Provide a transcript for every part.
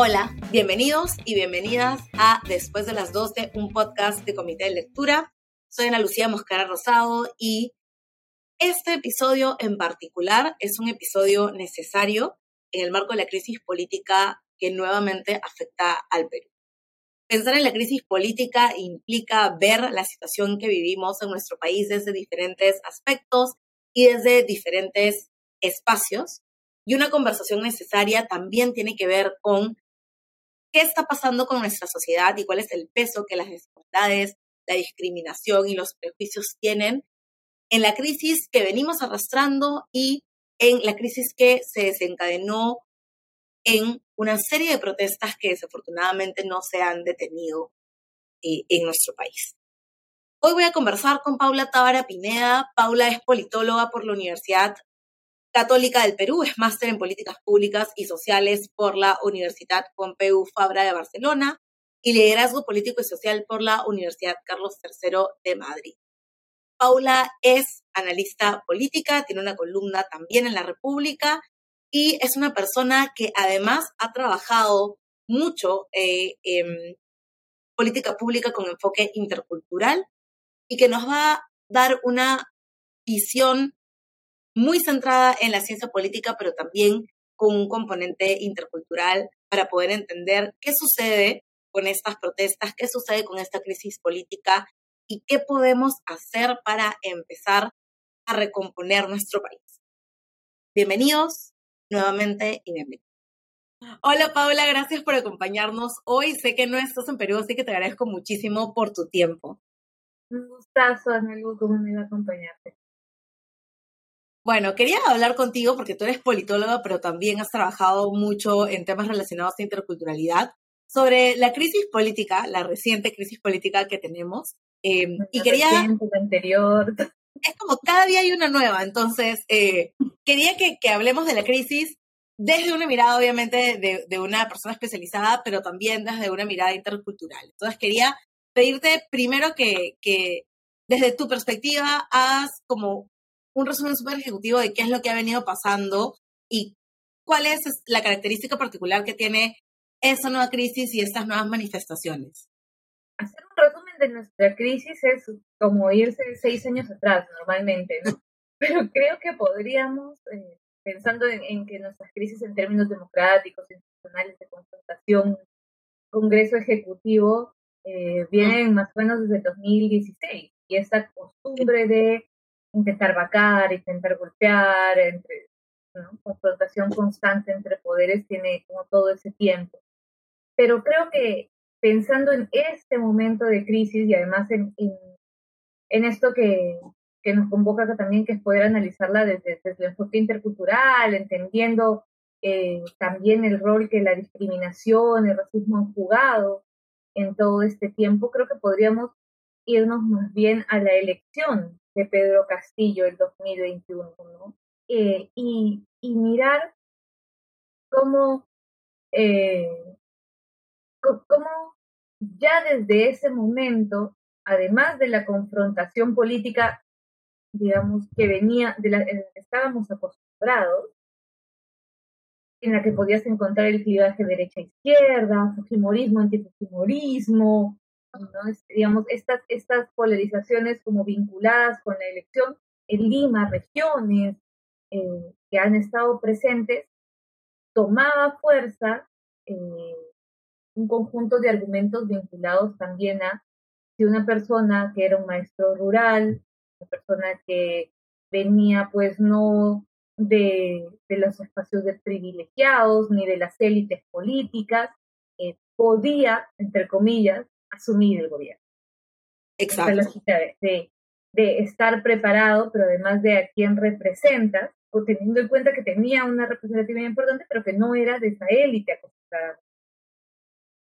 Hola, bienvenidos y bienvenidas a Después de las 12, un podcast de Comité de Lectura. Soy Ana Lucía Moscara Rosado y este episodio en particular es un episodio necesario en el marco de la crisis política que nuevamente afecta al Perú. Pensar en la crisis política implica ver la situación que vivimos en nuestro país desde diferentes aspectos y desde diferentes espacios. Y una conversación necesaria también tiene que ver con qué está pasando con nuestra sociedad y cuál es el peso que las desigualdades, la discriminación y los prejuicios tienen en la crisis que venimos arrastrando y en la crisis que se desencadenó en una serie de protestas que desafortunadamente no se han detenido eh, en nuestro país. Hoy voy a conversar con Paula Tábara Pineda. Paula es politóloga por la Universidad Católica del Perú, es máster en políticas públicas y sociales por la Universidad Pompeu Fabra de Barcelona y liderazgo político y social por la Universidad Carlos III de Madrid. Paula es analista política, tiene una columna también en La República y es una persona que además ha trabajado mucho eh, en política pública con enfoque intercultural y que nos va a dar una visión muy centrada en la ciencia política, pero también con un componente intercultural para poder entender qué sucede con estas protestas, qué sucede con esta crisis política y qué podemos hacer para empezar a recomponer nuestro país. Bienvenidos nuevamente y bienvenidos. Hola Paula, gracias por acompañarnos hoy. Sé que no estás en Perú, así que te agradezco muchísimo por tu tiempo. Un gustazo, Anelu, cómo me iba a acompañarte. Bueno, quería hablar contigo porque tú eres politóloga, pero también has trabajado mucho en temas relacionados a interculturalidad, sobre la crisis política, la reciente crisis política que tenemos. Eh, y quería... Anterior. Es como cada día hay una nueva, entonces eh, quería que, que, hablemos de la crisis desde una mirada, obviamente, de, de, una persona especializada, pero también desde una mirada intercultural. Entonces quería pedirte primero que, que desde tu perspectiva hagas como un resumen súper ejecutivo de qué es lo que ha venido pasando y cuál es la característica particular que tiene esa nueva crisis y estas nuevas manifestaciones. Hacer un resumen de nuestra crisis es como irse seis años atrás normalmente, ¿no? Pero creo que podríamos, eh, pensando en, que nuestras crisis en términos democráticos, institucionales, de confrontación, Congreso Ejecutivo, eh, vienen más o menos desde 2016. Y esta costumbre de intentar vacar, intentar golpear, entre confrontación constante entre poderes tiene como todo ese tiempo. Pero creo que pensando en este momento de crisis y además en, en, esto que, que, nos convoca también, que es poder analizarla desde, desde el enfoque intercultural, entendiendo eh, también el rol que la discriminación, el racismo han jugado en todo este tiempo, creo que podríamos irnos más bien a la elección de Pedro Castillo el 2021, ¿no? Eh, y, y, mirar cómo, eh, cómo ya desde ese momento, además de la confrontación política, digamos, que venía, de la, en la que estábamos acostumbrados, en la que podías encontrar el clivaje derecha-izquierda, fujimorismo, antifujimorismo, digamos, estas, estas polarizaciones como vinculadas con la elección en Lima, regiones eh, que han estado presentes, tomaba fuerza eh, un conjunto de argumentos vinculados también a si una persona que era un maestro rural, una persona que venía pues no de, de los espacios privilegiados ni de las élites políticas, eh, podía, entre comillas, asumir el gobierno. Exacto. Esa lógica de, de, estar preparado, pero además de a quién representas, o teniendo en cuenta que tenía una representatividad importante, pero que no era de esa élite acostumbrada.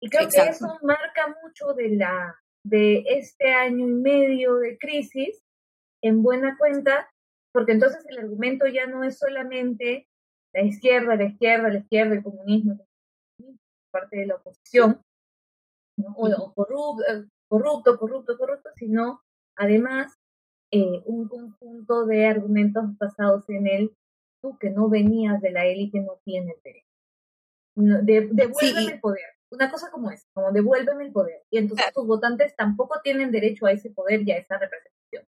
Y creo que eso marca mucho de, la, de este año y medio de crisis, en buena cuenta, porque entonces el argumento ya no es solamente la izquierda, la izquierda, la izquierda, el comunismo, parte de la oposición, o, corrupto, eh, corrupto, corrupto, corrupto, sino además eh, un conjunto de argumentos basados en el tú que no venías de la élite no tienes derecho. devuélveme el poder. Una cosa como esa, como devuélveme el poder. Y entonces tus votantes tampoco tienen derecho a ese poder y a esa representación.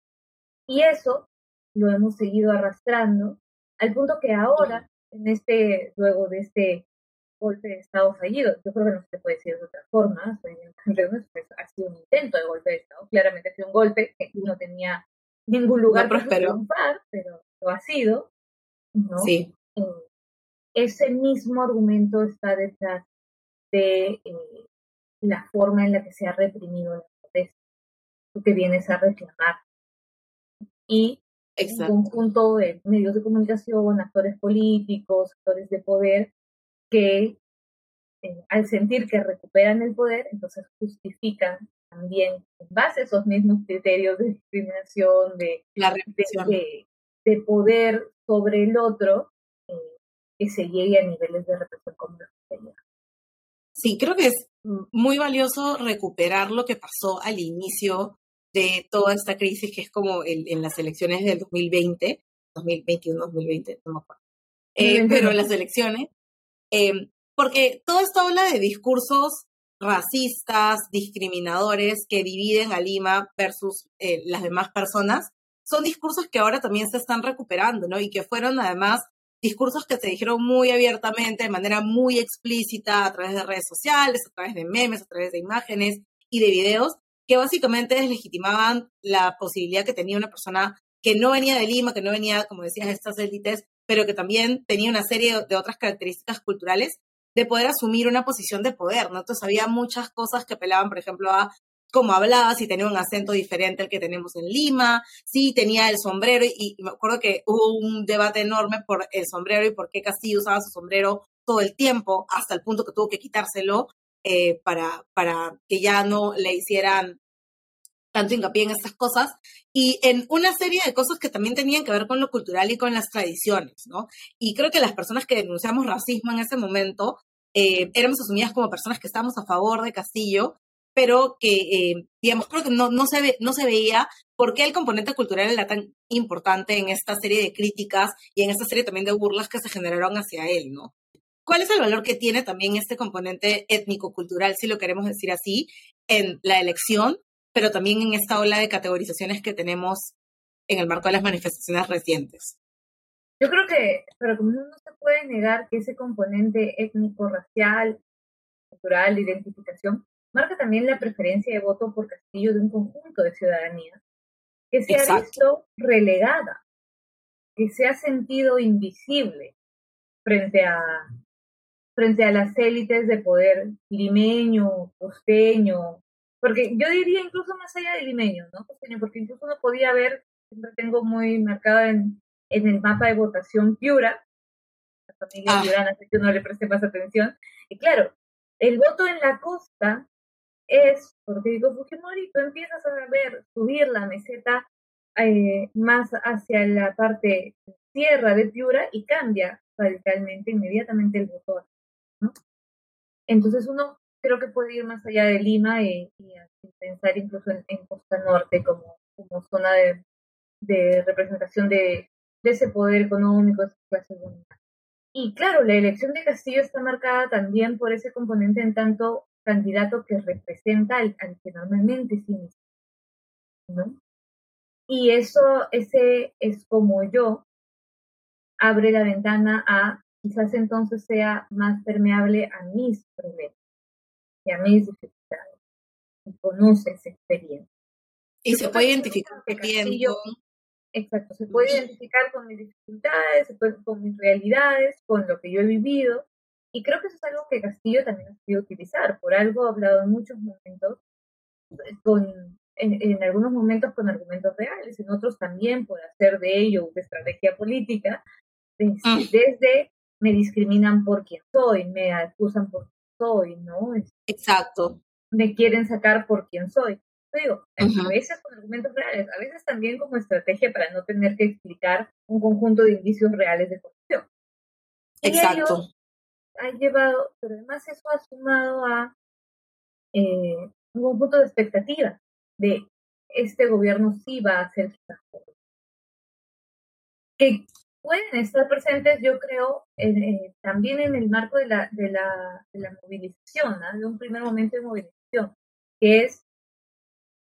Y eso lo hemos seguido arrastrando al punto que ahora, en este, luego de este golpe de Estado fallido, yo creo que no se puede decir de otra forma, pues, ha sido un intento de golpe de Estado, claramente ha sido un golpe que no tenía ningún lugar para triunfar, pero lo ha sido, ¿no? Sí. Eh, ese mismo argumento está detrás de eh, la forma en la que se ha reprimido la protesta, que vienes a reclamar. Y un conjunto de medios de comunicación, actores políticos, actores de poder, que eh, al sentir que recuperan el poder, entonces justifican también en base a esos mismos criterios de discriminación, de, La de, de, poder sobre el otro, eh, que se llegue a niveles de represión como los que Sí, creo que es muy valioso recuperar lo que pasó al inicio de toda esta crisis, que es como en las elecciones del 2020, 2021, 2020, no me acuerdo. Eh, pero las elecciones, eh, porque todo esto habla de discursos racistas, discriminadores que dividen a Lima versus eh, las demás personas, son discursos que ahora también se están recuperando, ¿no? Y que fueron además discursos que se dijeron muy abiertamente, de manera muy explícita, a través de redes sociales, a través de memes, a través de imágenes y de videos, que básicamente deslegitimaban la posibilidad que tenía una persona que no venía de Lima, que no venía, como decías, de estas élites, pero que también tenía una serie de otras características culturales de poder asumir una posición de poder, ¿no? Entonces había muchas cosas que apelaban, por ejemplo, a cómo hablaba, si tenía un acento diferente al que tenemos en Lima, si tenía el sombrero, y, me acuerdo que hubo un debate enorme por el sombrero y por qué Castillo usaba su sombrero todo el tiempo, hasta el punto que tuvo que quitárselo eh, para, para que ya no le hicieran tanto hincapié en estas cosas, y en una serie de cosas que también tenían que ver con lo cultural y con las tradiciones, ¿no? Y creo que las personas que denunciamos racismo en ese momento eh, éramos asumidas como personas que estábamos a favor de Castillo, pero que, eh, digamos, creo que no, no, se ve, no se veía por qué el componente cultural era tan importante en esta serie de críticas y en esta serie también de burlas que se generaron hacia él, ¿no? ¿Cuál es el valor que tiene también este componente étnico-cultural, si lo queremos decir así, en la elección pero también en esta ola de categorizaciones que tenemos en el marco de las manifestaciones recientes. Yo creo que, pero como no se puede negar que ese componente étnico, racial, cultural, de identificación, marca también la preferencia de voto por Castillo de un conjunto de ciudadanía que se ha visto relegada, que se ha sentido invisible frente a, frente a las élites de poder limeño, costeño, porque yo diría incluso más allá de limeño, ¿no? Porque incluso uno podía ver, siempre tengo muy marcado en, en el mapa de votación Piura, la familia ah. Piurana, así que no le presté más atención. Y claro, el voto en la costa es, porque digo Fujimori, tú empiezas a ver subir la meseta eh, más hacia la parte tierra de Piura y cambia radicalmente, inmediatamente el voto. ¿no? Entonces uno creo que puede ir más allá de Lima y, pensar incluso en, Costa Norte como, como zona de, de representación de, de, ese poder económico, de esa clase Y claro, la elección de Castillo está marcada también por ese componente en tanto candidato que representa al, que normalmente sí ¿no? Y eso, ese es como yo, abre la ventana a quizás entonces sea más permeable a mis problemas a mis dificultades y conoce esa experiencia. Y se puede identificar bien Exacto, se puede identificar con mis dificultades, con mis realidades, con lo que yo he vivido. Y creo que eso es algo que Castillo también ha podido utilizar. Por algo ha hablado en muchos momentos, con, en, algunos momentos con argumentos reales, en otros también por hacer de ello una estrategia política, desde, ah. desde me discriminan por quien soy, me acusan por soy, ¿no? Exacto. Me quieren sacar por quien soy. Digo, a veces con argumentos reales, a veces también como estrategia para no tener que explicar un conjunto de indicios reales de corrupción. Exacto. ha llevado, pero además eso ha sumado a eh, un conjunto de expectativas de este gobierno sí va a hacer Que pueden estar presentes, yo creo, eh, también en el marco de la, de la, de la movilización, de un primer momento de movilización, que es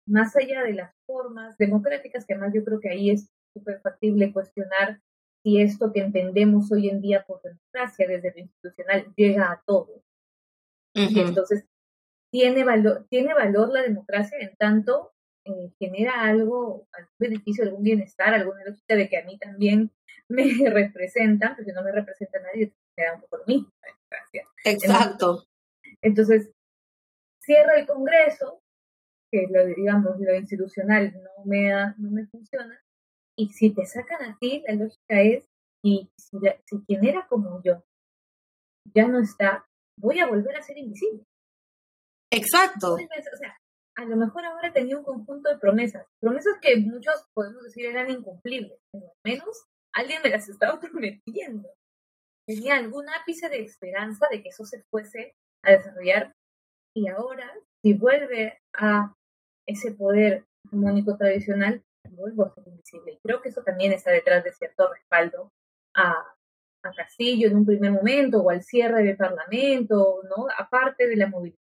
más allá de las formas democráticas, que además yo creo que ahí es súper factible cuestionar si esto que entendemos hoy en día por democracia desde lo institucional llega a todos. Entonces, tiene valor, tiene valor la democracia en tanto eh, genera algo, algún beneficio, algún bienestar, alguna lógica de que a mí también me representan, porque no me representa nadie, me da un poco lo mismo. Exacto. Entonces, cierra el Congreso, que lo, digamos, lo institucional no me, no me funciona, y si te sacan a ti, la lógica es, y si, si quien era como yo ya no está, voy a volver a ser invisible. Exacto. O sea, a lo mejor ahora tenía un conjunto de promesas, promesas que muchos podemos decir eran incumplibles, pero al menos alguien me las estaba prometiendo. Tenía algún ápice de esperanza de que eso se fuese a desarrollar y ahora, si vuelve a ese poder hegemónico tradicional, vuelvo a ser invisible. Y creo que eso también está detrás de cierto respaldo a, a Castillo en un primer momento o al cierre del Parlamento, ¿no? Aparte de la movilización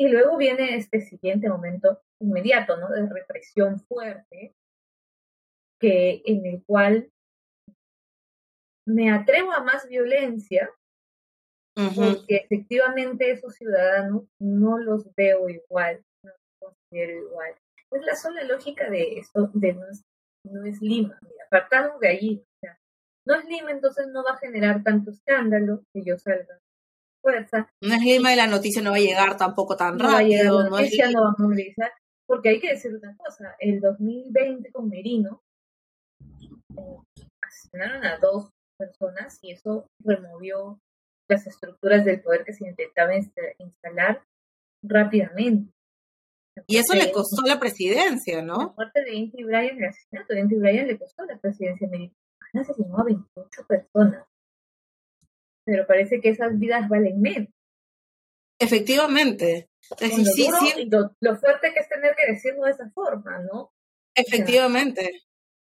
y luego viene este siguiente momento inmediato, ¿no? De represión fuerte, que en el cual me atrevo a más violencia, porque efectivamente esos ciudadanos no los veo igual, no los considero igual. Es la sola lógica de esto, de no es, Lima, apartamos de allí. no es Lima, entonces no va a generar tanto escándalo que yo salga fuerza. No es y la noticia no va a llegar tampoco tan rápido. no es no va a movilizar, porque hay que decir una cosa, el 2020 con Merino eh, asesinaron a dos personas y eso removió las estructuras del poder que se intentaba instalar rápidamente. Y eso le costó la presidencia, ¿no? La muerte de Inti Bryan, el asesinato de Inti Bryan le costó la presidencia americana. Asesinó a 28 personas pero parece que esas vidas valen menos. Efectivamente. sí, sí. Lo, fuerte que es tener que decirlo de esa forma, ¿no? Efectivamente.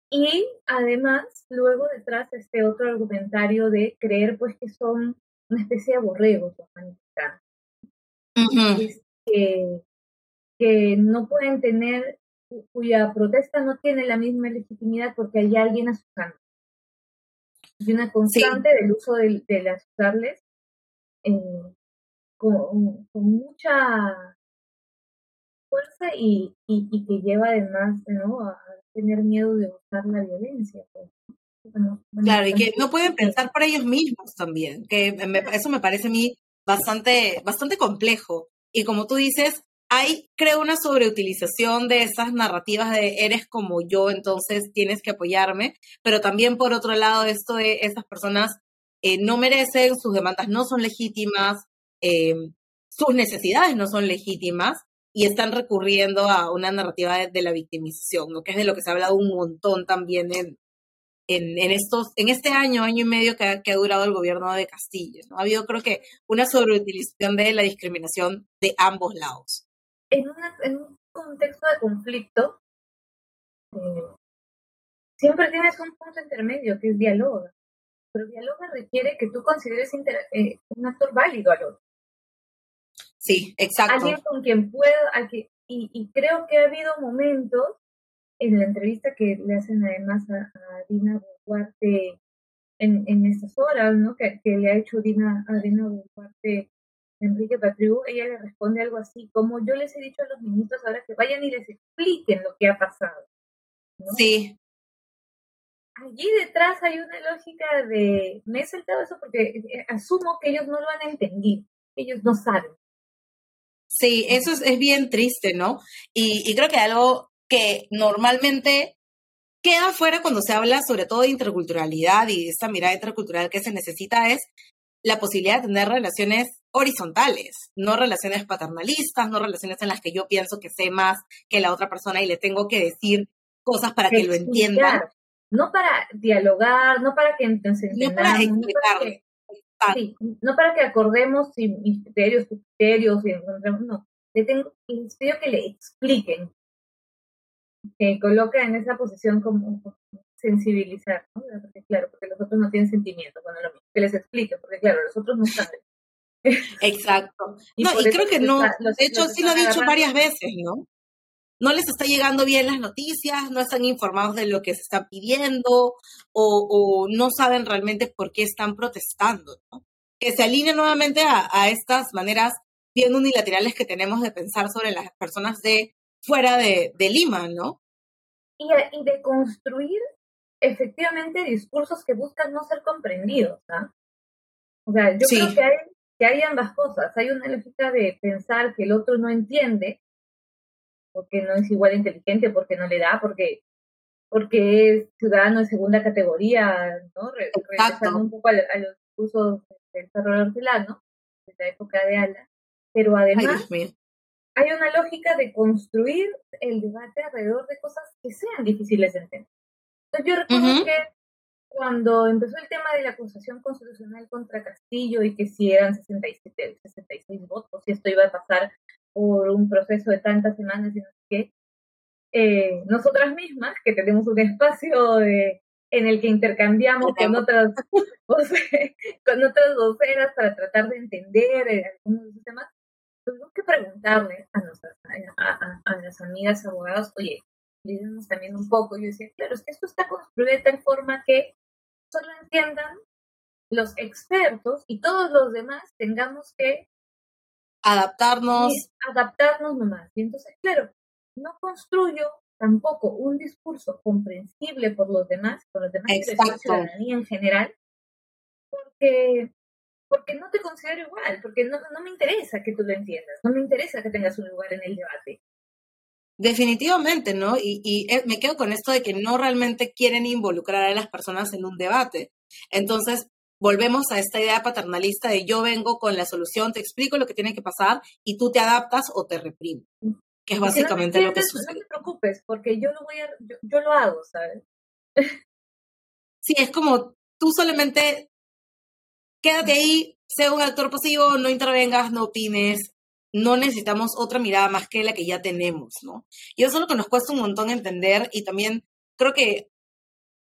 y además, luego detrás este otro argumentario de creer pues que son una especie de borregos los manifestantes. que, que no pueden tener, cuya protesta no tiene la misma legitimidad porque hay alguien a su cargo y una constante del uso de, de las usarles eh, con, mucha fuerza y, y, que lleva además ¿no? a tener miedo de usar la violencia. Pues. claro, y que no pueden pensar por ellos mismos también, que eso me parece a mí bastante, bastante complejo. Y como tú dices, hay, creo, una sobreutilización de esas narrativas de eres como yo, entonces tienes que apoyarme, pero también por otro lado, esto de esas personas eh, no merecen, sus demandas no son legítimas, eh, sus necesidades no son legítimas y están recurriendo a una narrativa de, la victimización, ¿no? que es de lo que se ha hablado un montón también en, en, estos, en este año, año y medio que ha, que ha durado el gobierno de Castillo. ¿no? Ha habido, creo que, una sobreutilización de la discriminación de ambos lados en, en un contexto de conflicto, eh, siempre tienes un punto intermedio que es dialoga. Pero dialoga requiere que tú consideres eh, un actor válido al otro. Sí, exacto. Alguien con quien pueda, y, y, creo que ha habido momentos en la entrevista que le hacen además a, Dina Boluarte en, en estas horas, ¿no? Que, que, le ha hecho Dina, a Dina Boluarte Enrique Patriu, ella le responde algo así, como yo les he dicho a los ministros ahora que vayan y les expliquen lo que ha pasado. Sí. Allí detrás hay una lógica de, me he saltado eso porque eh, asumo que ellos no lo han entendido, ellos no saben. Sí, eso es, bien triste, ¿no? Y, y creo que algo que normalmente queda fuera cuando se habla sobre todo de interculturalidad y esta mirada intercultural que se necesita es la posibilidad de tener relaciones horizontales, no relaciones paternalistas, no relaciones en las que yo pienso que sé más que la otra persona y le tengo que decir cosas para que, lo entiendan. No para dialogar, no para que nos entendamos, no para, que, sí, no para que acordemos si mis criterios, tus criterios, y encontremos, no. Le tengo, les pido que le expliquen, que coloca en esa posición como sensibilizar, ¿no? Porque, claro, porque los otros no tienen sentimientos, bueno, lo mismo, que les explique, porque claro, los otros no saben. Exacto. y, no, y creo que no, de hecho sí lo he dicho varias veces, ¿no? No les está llegando bien las noticias, no están informados de lo que se está pidiendo o, o no saben realmente por qué están protestando, ¿no? Que se alineen nuevamente a, a estas maneras bien unilaterales que tenemos de pensar sobre las personas de fuera de, de Lima, ¿no? Y, y, de construir efectivamente discursos que buscan no ser comprendidos, ¿ah? O sea, yo creo que hay, que hay ambas cosas. Hay una lógica de pensar que el otro no entiende, porque no es igual inteligente, porque no le da, porque porque es ciudadano de segunda categoría, ¿no? Regresando un poco a, los discursos del terror hortelano, de la época de Ala. Pero además hay una lógica de construir el debate alrededor de cosas que sean difíciles de entender. Entonces yo recuerdo que cuando empezó el tema de la acusación constitucional contra Castillo y que si eran 67, 66 votos y esto iba a pasar por un proceso de tantas semanas y no sé qué, eh, nosotras mismas, que tenemos un espacio de, en el que intercambiamos con otras, con otras voceras para tratar de entender eh, algunos de esos temas, tuvimos que preguntarle a, nuestras, a, a, las amigas abogadas, oye, también un poco. Yo decía, claro, es que esto está construido de tal forma que solo entiendan los expertos y todos los demás tengamos que adaptarnos. Adaptarnos nomás. Y entonces, claro, no construyo tampoco un discurso comprensible por los demás, por los demás de la ciudadanía en general, porque porque no te considero igual, porque no, no me interesa que tú lo entiendas, no me interesa que tengas un lugar en el debate. Definitivamente, ¿no? Y, y, eh, me quedo con esto de que no realmente quieren involucrar a las personas en un debate. Entonces, volvemos a esta idea paternalista de yo vengo con la solución, te explico lo que tiene que pasar y tú te adaptas o te reprimes, que es básicamente lo que sucede. No te preocupes, porque yo lo voy a, yo, yo lo hago, ¿sabes? Sí, es como tú solamente quédate ahí, sea un actor pasivo, no intervengas, no opines, no necesitamos otra mirada más que la que ya tenemos, ¿no? Y eso es lo que nos cuesta un montón entender y también creo que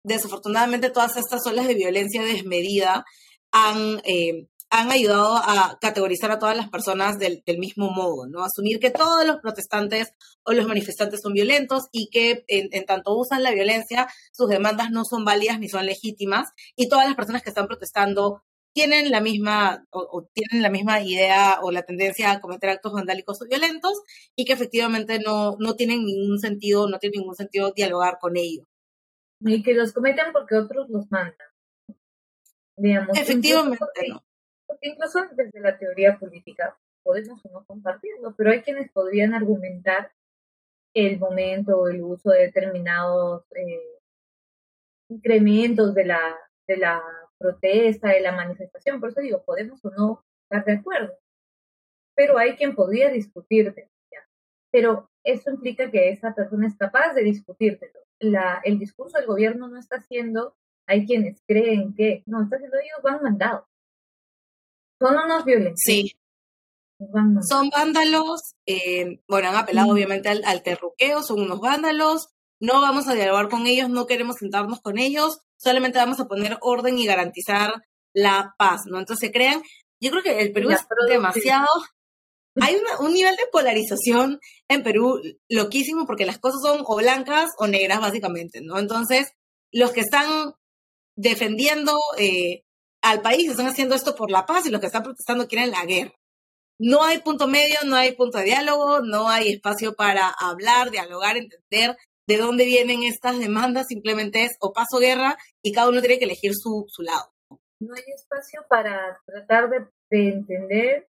desafortunadamente todas estas olas de violencia desmedida han, eh, han ayudado a categorizar a todas las personas del, mismo modo, ¿no? Asumir que todos los protestantes o los manifestantes son violentos y que en, tanto usan la violencia, sus demandas no son válidas ni son legítimas y todas las personas que están protestando tienen la misma o, tienen la misma idea o la tendencia a cometer actos vandálicos o violentos y que efectivamente no, no tienen ningún sentido, no tiene ningún sentido dialogar con ellos. Y que los cometen porque otros los mandan. Digamos, efectivamente, porque, no. Porque incluso desde la teoría política podemos o no compartirlo, pero hay quienes podrían argumentar el momento o el uso de determinados eh, incrementos de la, de la protesta, de la manifestación. Por eso digo, podemos o no estar de acuerdo. Pero hay quien podría discutirte. Pero eso implica que esa persona es capaz de discutírtelo. La, el discurso del gobierno no está haciendo, hay quienes creen que, no, está haciendo ellos van mandados. Son unos violentos. Sí. Son vándalos, eh, bueno, han apelado obviamente al, al terruqueo, son unos vándalos, no vamos a dialogar con ellos, no queremos sentarnos con ellos, solamente vamos a poner orden y garantizar la paz, ¿no? Entonces se crean, yo creo que el Perú es demasiado, hay un nivel de polarización en Perú loquísimo porque las cosas son o blancas o negras básicamente, ¿no? Entonces, los que están defendiendo eh, al país están haciendo esto por la paz y los que están protestando quieren la guerra. No hay punto medio, no hay punto de diálogo, no hay espacio para hablar, dialogar, entender de dónde vienen estas demandas, simplemente es o paso guerra y cada uno tiene que elegir su, su lado. No hay espacio para tratar de, de entender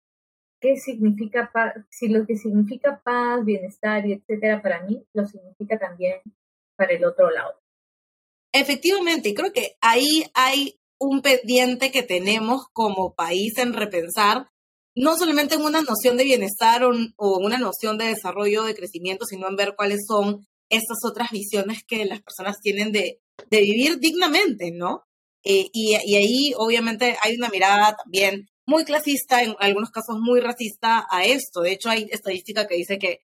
qué significa paz, si lo que significa paz, bienestar y etcétera para mí, lo significa también para el otro lado. Efectivamente, y creo que ahí hay un pendiente que tenemos como país en repensar, no solamente en una noción de bienestar o, en una noción de desarrollo, de crecimiento, sino en ver cuáles son estas otras visiones que las personas tienen de, de vivir dignamente, ¿no? Eh, y, y, ahí obviamente hay una mirada también muy clasista, en algunos casos muy racista a esto. De hecho, hay estadística que dice que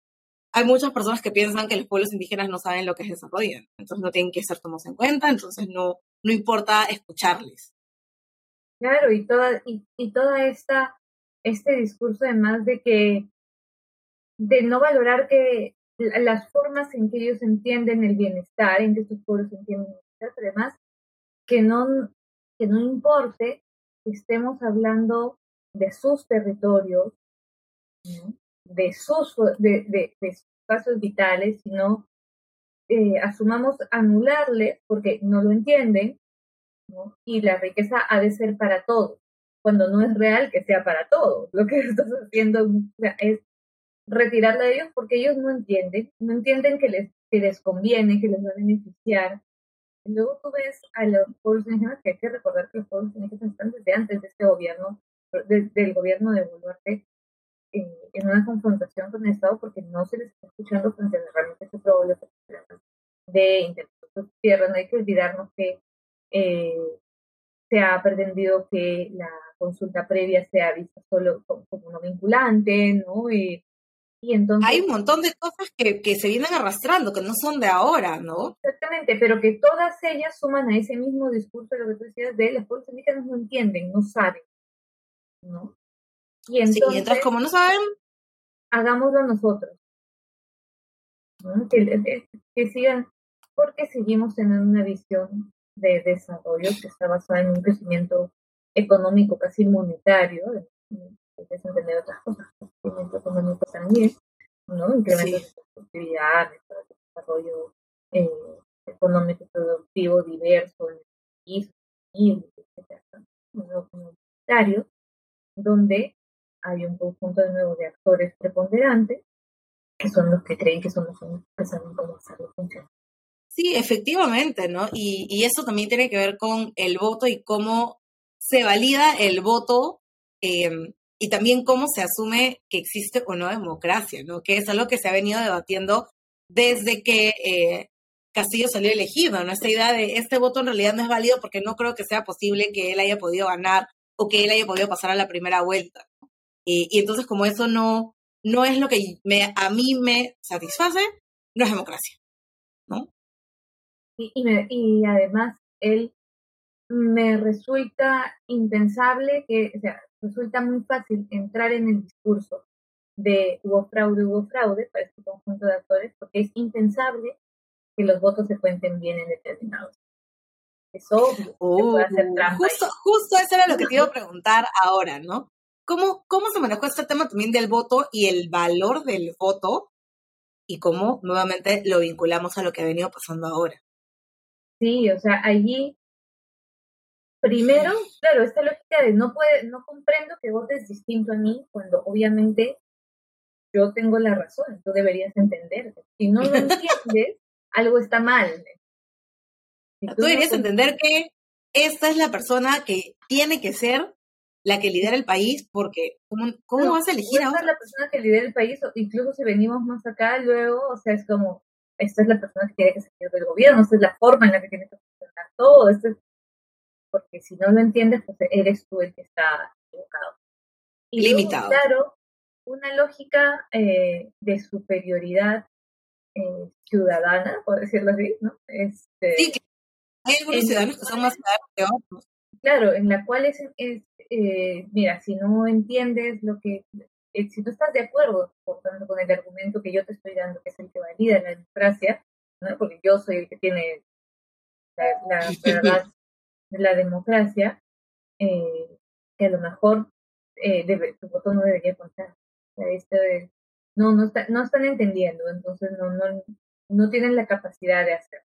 hay muchas personas que piensan que los pueblos indígenas no saben lo que es desarrollo, entonces no tienen que ser tomados en cuenta, entonces no, no importa escucharles. Claro, y toda, y, y toda esta, este discurso además de que, de no valorar que las formas en que ellos entienden el bienestar, en que estos pueblos entienden el bienestar, pero además que no, que no importe que estemos hablando de sus territorios, de sus, de, de, de espacios vitales, sino eh, asumamos anularle porque no lo entienden, y la riqueza ha de ser para todos, cuando no es real que sea para todos. Lo que estás haciendo es retirarla de ellos porque ellos no entienden, no entienden que les, que les conviene, que les va a beneficiar. Luego tú ves a los pueblos indígenas, que hay que recordar que los pueblos indígenas están desde antes de este gobierno, del gobierno de Boluarte, eh, en una confrontación con el Estado porque no se les está escuchando frente a las herramientas de de intentar tierra. No hay que olvidarnos que eh, se ha pretendido que la consulta previa sea vista solo como, no vinculante, ¿no? Y, y, entonces... Hay un montón de cosas que, que se vienen arrastrando, que no son de ahora, ¿no? Exactamente, pero que todas ellas suman a ese mismo discurso de lo que tú decías de las pueblos indígenas no entienden, no saben, ¿no? Y entonces, como no saben, hagámoslo nosotros. Que, que, sigan, porque seguimos teniendo una visión de desarrollo que está basada en un crecimiento económico casi monetario, que es entender otras cosas, crecimiento económico también, ¿no? Incremento de productividad, desarrollo eh, económico productivo diverso en el país, etc. monetario, donde hay un conjunto de nuevo de actores preponderantes que son los que creen que son los que saben cómo hacerlo funcionar. Sí, efectivamente, ¿no? Y, y eso también tiene que ver con el voto y cómo se valida el voto em, y también cómo se asume que existe o no democracia, ¿no? Que es algo que se ha venido debatiendo desde que eh, Castillo salió elegido, ¿no? Esta idea de este voto en realidad no es válido porque no creo que sea posible que él haya podido ganar o que él haya podido pasar a la primera vuelta. Y, entonces como eso no, no es lo que me, a mí me satisface, no es democracia, ¿no? Y, y, además, él me resulta impensable que, resulta muy fácil entrar en el discurso de hubo fraude, hubo fraude para este conjunto de actores, porque es impensable que los votos se cuenten bien en determinados. Es obvio. puede hacer uh, trampa justo, justo eso era lo que te iba a preguntar ahora, ¿no? ¿Cómo, ¿Cómo se manejó este tema también del voto y el valor del voto? Y cómo nuevamente lo vinculamos a lo que ha venido pasando ahora. Sí, o sea, allí, primero, claro, esta lógica de no puede, no comprendo que votes distinto a mí cuando obviamente yo tengo la razón, tú deberías entender. Si no lo entiendes, algo está mal. tú, deberías entender que esta es la persona que tiene que ser la que lidera el país, porque ¿cómo, cómo vas a elegir a la persona que lidera el país, incluso si venimos más acá, luego, o sea, es como, esta es la persona que tiene que salir del gobierno, esta es la forma en la que tiene que funcionar todo, esto porque si no lo entiendes, pues eres tú el que está equivocado. Y Limitado. claro, una lógica eh, de superioridad eh, ciudadana, por decirlo así, ¿no? Este, sí, hay algunos ciudadanos que son más claros que otros. Claro, en la cual es, es eh, mira, si no entiendes lo que, eh, si no estás de acuerdo, por tanto, con el argumento que yo te estoy dando, que es el que valida la democracia, ¿no? porque yo soy el que tiene la, verdad la democracia, eh, que a lo mejor debe, tu voto no debería contar. no, no, está, no están entendiendo, entonces no, no, no tienen la capacidad de hacerlo.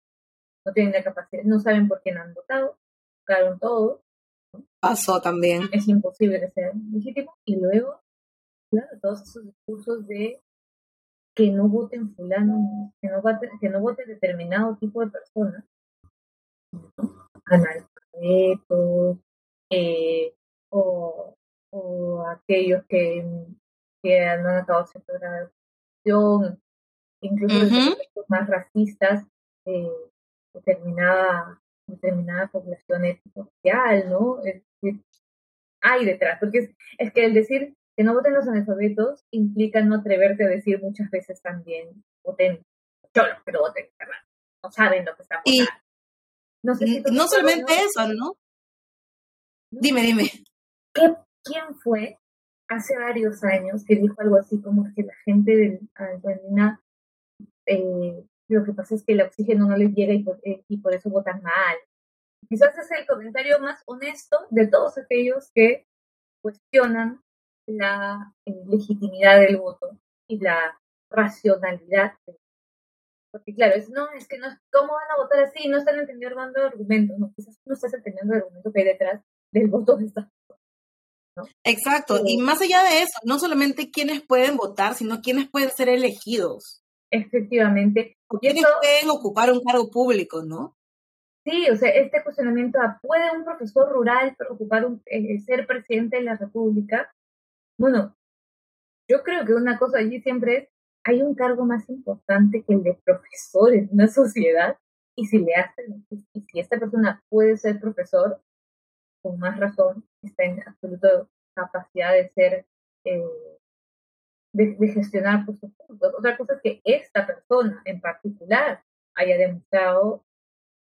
No tienen la capacidad, no saben por quién han votado, votaron todos, Pasó también. Es imposible que sea legítimo. Y luego, claro, todos esos discursos de que no voten fulano, que no vote, que no vote determinado tipo de personas, analfabetos, eh, o, o aquellos que, que no han acabado cierta graduación, incluso los más racistas, eh, determinada determinada población étnico social, ¿no? Es decir, hay detrás, porque es, que el decir que no voten los analfabetos implica no atreverte a decir muchas veces también, voten cholos, que no voten, no saben lo que está pasando. No, sé no solamente eso, ¿no? Dime, dime. ¿Quién fue hace varios años que dijo algo así como que la gente de Argentina eh, lo que pasa es que el oxígeno no les llega y por, eh, y por eso votan mal. Quizás es el comentario más honesto de todos aquellos que cuestionan la eh, legitimidad del voto y la racionalidad. Porque claro, es, no, es que no, ¿cómo van a votar así? No están entendiendo el argumento. No, quizás no estás entendiendo el argumento que hay detrás del voto de esta ¿no? Exacto, y más allá de eso, no solamente quienes pueden votar, sino quienes pueden ser elegidos. Efectivamente. quienes pueden ocupar un cargo público, ¿no? Sí, o sea, este cuestionamiento ¿puede un profesor rural ocupar un, eh, ser presidente de la República? Bueno, yo creo que una cosa allí siempre es, hay un cargo más importante que el de profesor en una sociedad, y si le hacen, y si esta persona puede ser profesor, con más razón, está en absoluta capacidad de ser, eh, de, gestionar puestos públicos. Otra cosa es que esta persona en particular haya demostrado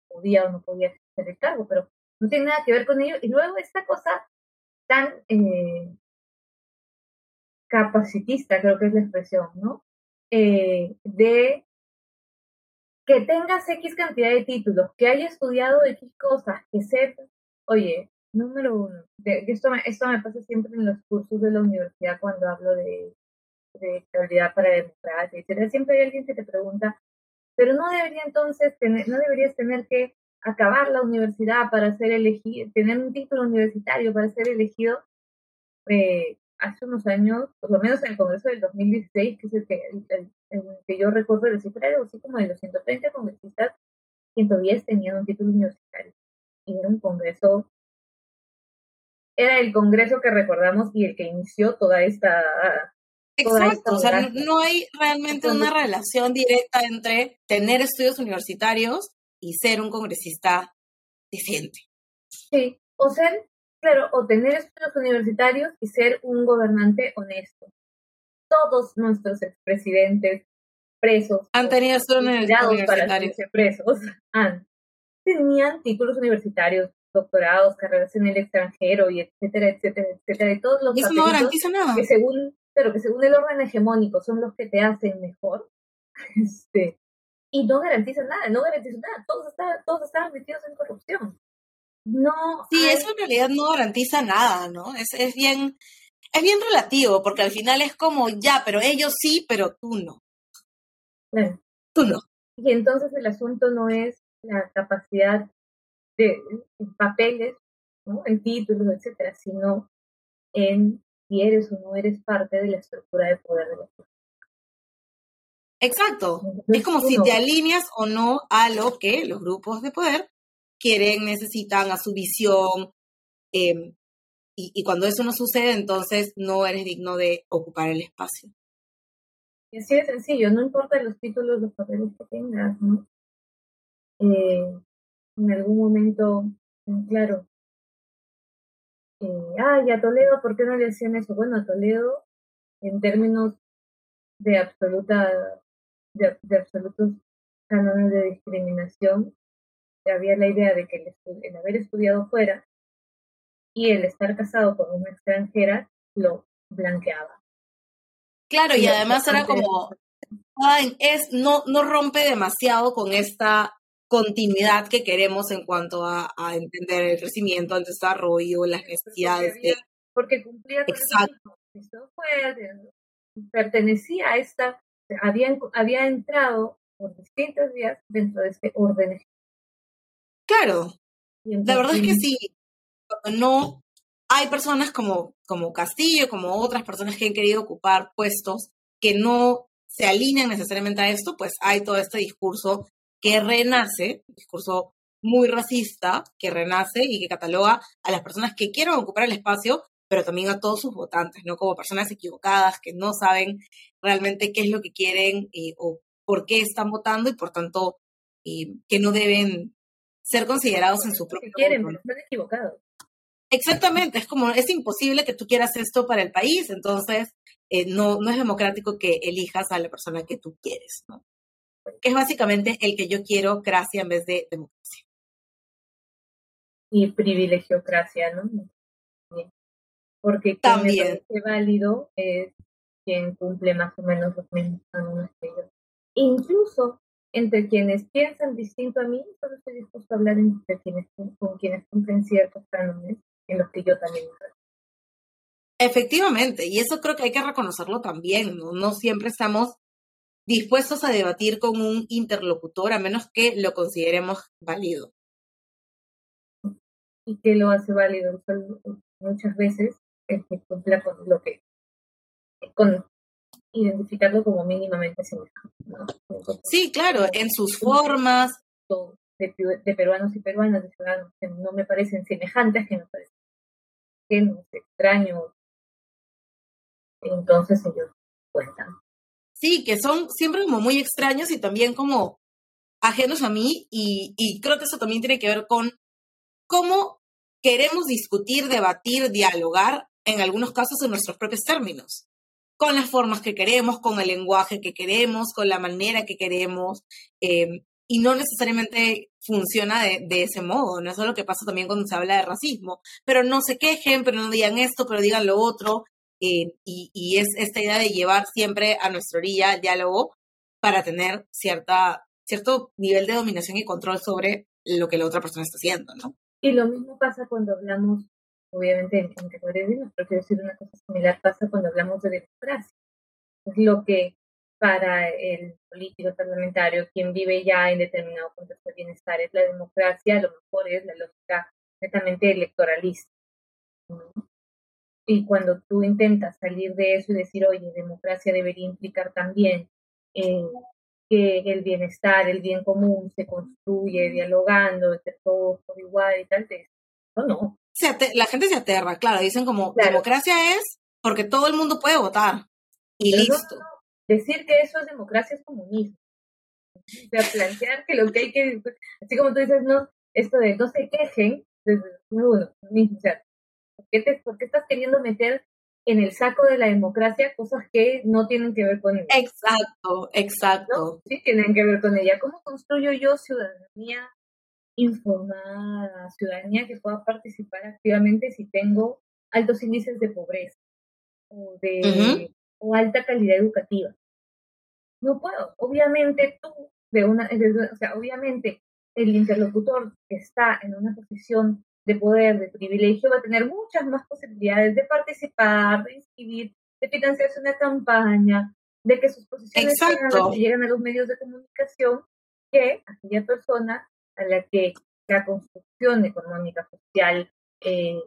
podía o no podía hacer el cargo, pero no tiene nada que ver con ello. Y luego esta cosa tan eh, capacitista, creo que es la expresión, ¿no? Eh, de que tengas X cantidad de títulos, que haya estudiado X cosas, que sepas, oye, número uno, esto, me, esto me pasa siempre en los cursos de la universidad cuando hablo de, de calidad para democracia, etc. Siempre hay alguien que te pregunta, pero no debería entonces tener, no deberías tener que acabar la universidad para ser elegido, tener un título universitario para ser elegido. Eh, hace unos años, por lo menos en el Congreso del 2016, que es el que, el, que yo recuerdo la cifra, era así como de los 130 congresistas, 110 tenían un título universitario. Y era un congreso, era el congreso que recordamos y el que inició toda esta Exacto, o sea, no hay realmente una relación directa entre tener estudios universitarios y ser un congresista decente. Sí, o ser, claro, o tener estudios universitarios y ser un gobernante honesto. Todos nuestros expresidentes presos han tenido estudios universitarios para presos han tenían títulos universitarios doctorados, carreras en el extranjero y etcétera, etcétera, etcétera, de todos los eso no garantiza nada. que según pero que según el orden hegemónico son los que te hacen mejor, este, y no garantizan nada, no garantizan nada, todos estaban, todos estaban metidos en corrupción. No. Sí, eso en realidad no garantiza nada, ¿no? Es, es bien, es bien relativo, porque al final es como, ya, pero ellos sí, pero tú no. Tú no. Y entonces el asunto no es la capacidad de en papeles, ¿no? en títulos, etcétera, sino en si eres o no eres parte de la estructura de poder de la sociedad. Exacto. es como si te alineas o no a lo que los grupos de poder quieren, necesitan, a su visión. Em, y, cuando eso no sucede, entonces no eres digno de ocupar el espacio. Y así de sencillo, no importa los títulos, los papeles que tengas, ¿no? Eh, en algún momento, claro, eh, ay, a Toledo, ¿por qué no le hacían eso? Bueno, a Toledo, en términos de absoluta, de, absolutos cánones de discriminación, había la idea de que el, haber estudiado fuera y el estar casado con una extranjera lo blanqueaba. Claro, y, además era como, es, no, no rompe demasiado con esta continuidad que queremos en cuanto a, entender el crecimiento, el desarrollo, las necesidades porque, porque cumplía con Exacto. Eso pertenecía a esta, había, había entrado por distintos días dentro de este orden. Claro, la verdad es que sí, no hay personas como, como Castillo, como otras personas que han querido ocupar puestos que no se alinean necesariamente a esto, pues hay todo este discurso que renace, discurso muy racista, que renace y que cataloga a las personas que quieren ocupar el espacio, pero también a todos sus votantes, ¿no? Como personas equivocadas que no saben realmente qué es lo que quieren eh, o por qué están votando y por tanto eh, que no deben ser considerados en su propio quieren, pero están equivocados. Exactamente, es como, es imposible que tú quieras esto para el país, entonces eh, no, no es democrático que elijas a la persona que tú quieres, ¿no? Que es básicamente el que yo quiero, gracia en vez de democracia. Y privilegiocracia, ¿no? Porque También. me válido es quien cumple más o menos los mismos cánones que yo. Incluso entre quienes piensan distinto a mí, solo estoy dispuesto a hablar entre quienes, con quienes cumplen ciertos cánones en los que yo también Efectivamente, y eso creo que hay que reconocerlo también, ¿no? No siempre estamos dispuestos a debatir con un interlocutor a menos que lo consideremos válido. ¿Y qué lo hace válido? Muchas veces es que cumpla con lo que, con identificarlo como mínimamente semejante. Sí, claro, en sus formas. De, de, peruanos y peruanas, de ciudadanos que no me parecen semejantes, que me parecen ajenos, extraños. Entonces ellos cuentan. Sí, que son siempre como muy extraños y también como ajenos a mí y, y creo que eso también tiene que ver con cómo queremos discutir, debatir, dialogar, en algunos casos en nuestros propios términos con las formas que queremos, con el lenguaje que queremos, con la manera que queremos, em, y no necesariamente funciona de, ese modo, ¿no? Eso es lo que pasa también cuando se habla de racismo, pero no se quejen, pero no digan esto, pero digan lo otro, eh, y, es esta idea de llevar siempre a nuestra orilla el diálogo para tener cierta, cierto nivel de dominación y control sobre lo que la otra persona está haciendo, ¿no? Y lo mismo pasa cuando hablamos obviamente en, categorías de pero quiero decir una cosa similar pasa cuando hablamos de democracia. Es lo que para el político parlamentario, quien vive ya en determinado contexto de bienestar, es la democracia, a lo mejor es la lógica netamente electoralista. Y cuando tú intentas salir de eso y decir, oye, democracia debería implicar también eh, que el bienestar, el bien común se construye dialogando entre todos por igual y tal, no, no, la gente se aterra, claro, dicen como democracia es porque todo el mundo puede votar y listo. decir que eso es democracia es comunismo. O sea, plantear que lo que hay que, así como tú dices, no, esto de no se quejen, uno mismo, o sea, ¿por qué, ¿por qué estás queriendo meter en el saco de la democracia cosas que no tienen que ver con ella? Exacto, exacto. Sí, tienen que ver con ella. ¿Cómo construyo yo ciudadanía informada, ciudadanía que pueda participar activamente si tengo altos índices de pobreza o de o alta calidad educativa. No puedo. Obviamente tú, de una, o sea, obviamente el interlocutor que está en una posición de poder, de privilegio, va a tener muchas más posibilidades de participar, de inscribir, de financiarse una campaña, de que sus posiciones lleguen a los medios de comunicación, que aquella persona a la que la construcción económica, social, eh,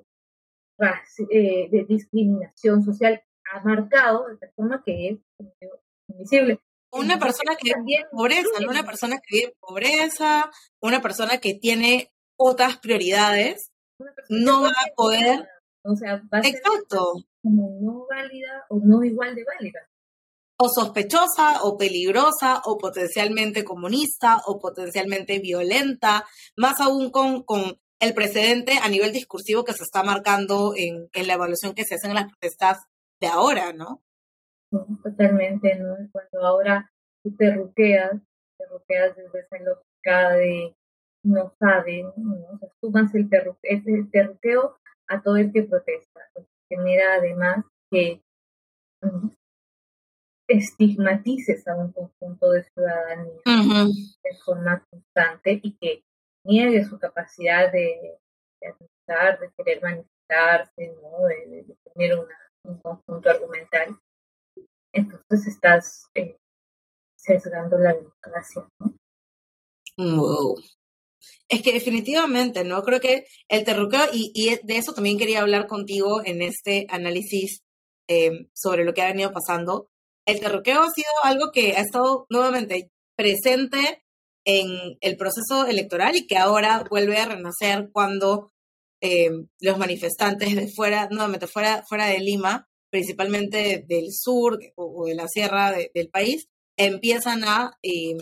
eh, de discriminación social ha marcado de forma que es invisible. Una persona que vive en pobreza, una persona que vive en pobreza, una persona que tiene otras prioridades, no va a poder. O sea, va a ser como no válida o no igual de válida o sospechosa o peligrosa o potencialmente comunista o potencialmente violenta, más aún con, con el precedente a nivel discursivo que se está marcando en, en la evaluación que se hace en las protestas de ahora, ¿no? Totalmente, ¿no? Cuando ahora tú te ruqueas, te ruqueas desde esa lógica de no saben, ¿no? O sea, sumas el, el terruqueo a todo el que protesta, genera además que estigmatices a un conjunto de ciudadanía de forma constante y que niegue su capacidad de, de de querer manifestarse, ¿no? de, tener un conjunto argumental. Entonces estás eh, sesgando la democracia. ¿no? Wow. Es que definitivamente, ¿no? Creo que el terruqueo, y, y de eso también quería hablar contigo en este análisis eh, sobre lo que ha venido pasando, el terroqueo ha sido algo que ha estado nuevamente presente en el proceso electoral y que ahora vuelve a renacer cuando eh, los manifestantes de fuera, nuevamente fuera, fuera de Lima, principalmente del sur o, de la sierra del país, empiezan a, eh,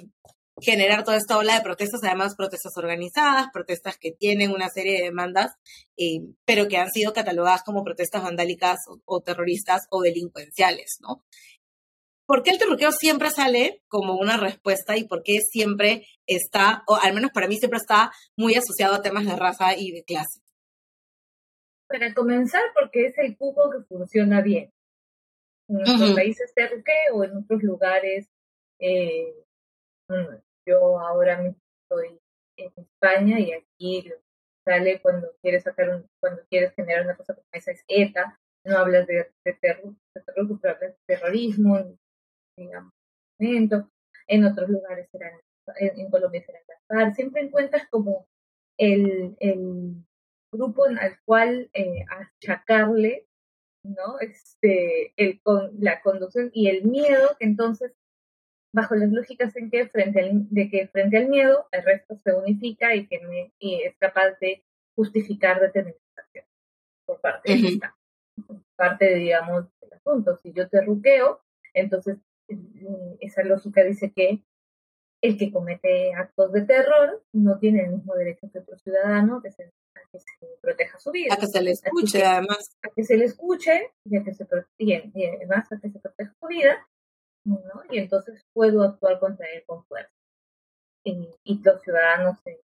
generar toda esta ola de protestas, además protestas organizadas, protestas que tienen una serie de demandas, eh, pero que han sido catalogadas como protestas vandálicas o, terroristas o delincuenciales, ¿no? ¿Por qué el terruqueo siempre sale como una respuesta y por qué siempre está, o al menos para mí siempre está muy asociado a temas de raza y de clase? Para comenzar, porque es el cubo que funciona bien. En nuestros países terruqueo, en otros lugares eh, yo ahora mismo estoy en España y aquí sale cuando quieres sacar un, cuando quieres generar una cosa como esa es ETA, no hablas de, de, terror, de terrorismo, digamos, en otros lugares serán, en, Colombia será casar, siempre encuentras como el, el grupo al cual eh, achacarle ¿no? Este, el, con, la conducción y el miedo. Que entonces bajo las lógicas en que frente al, de que frente al miedo el resto se unifica y que es capaz de justificar determinadas acciones por parte de esta parte digamos del asunto. Si yo te ruqueo entonces esa lógica dice que el que comete actos de terror no tiene el mismo derecho que otro ciudadano que se, a que se proteja su vida. A que se le escuche, además. A que se le escuche y a que se, y además a que se proteja su vida y entonces puedo actuar contra él con fuerza. Y, los ciudadanos se,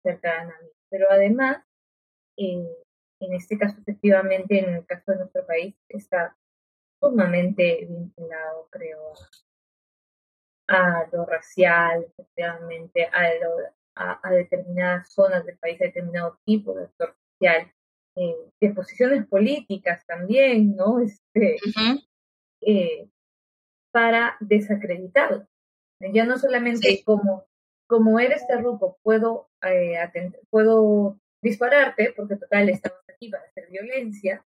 acercan a mí. Pero además, eh, en este caso, efectivamente, en el caso de nuestro país, está sumamente vinculado, creo, a lo racial, efectivamente, a, a, determinadas zonas del país, a determinado tipo de actor social, eh, de posiciones políticas también, ¿no? Este, para desacreditarlo. Ya no solamente como, como eres terruco, puedo, eh, puedo dispararte, porque total estamos aquí para hacer violencia,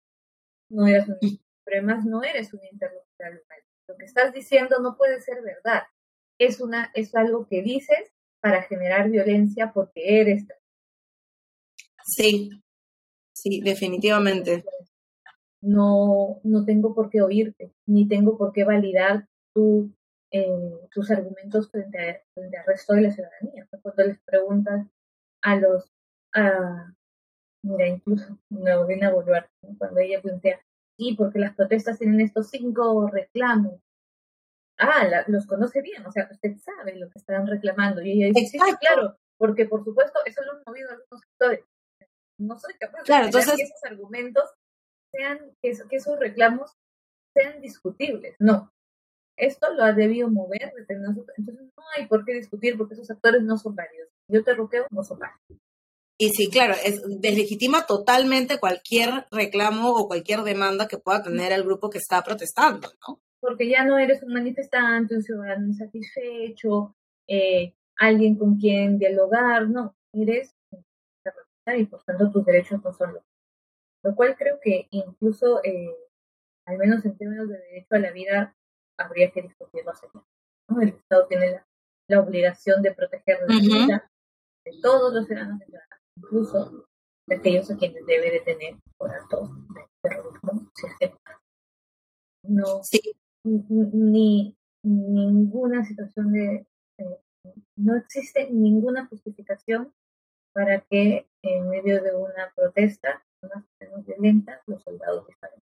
no eres un, además no eres un interlocutor Lo que estás diciendo no puede ser verdad. Es, una, es algo que dices para generar violencia porque eres Sí, sí, definitivamente. No, no tengo por qué oírte, ni tengo por qué validar tu, eh, tus argumentos frente, a, frente al resto de la ciudadanía. Cuando les preguntas a los, a, mira, incluso me voy a volver, cuando ella plantea, sí, porque las protestas tienen estos cinco reclamos. Ah, los conoce bien, o sea, usted sabe lo que están reclamando. Y ella dice, sí, claro, porque por supuesto eso lo han movido algunos sectores. No soy capaz de entonces... que esos argumentos sean, que, que esos reclamos sean discutibles. No, esto lo ha debido mover Entonces no hay por qué discutir porque esos actores no son válidos. Yo te roqueo, no son válidos. Y sí, claro, es, deslegitima totalmente cualquier reclamo o cualquier demanda que pueda tener el grupo que está protestando, ¿no? Porque ya no eres un manifestante, un ciudadano insatisfecho, eh, alguien con quien dialogar, no, eres y por tanto tus derechos no son los. Lo cual creo que incluso, eh, al menos en términos de derecho a la vida, habría que discutirlo así. ¿no? El Estado tiene la, obligación de proteger la vida de todos los ciudadanos, incluso de aquellos a quienes debe detener por actos de terrorismo, si es no, ni ninguna situación de, no existe ninguna justificación para que en medio de una protesta, una violenta, los soldados disparen.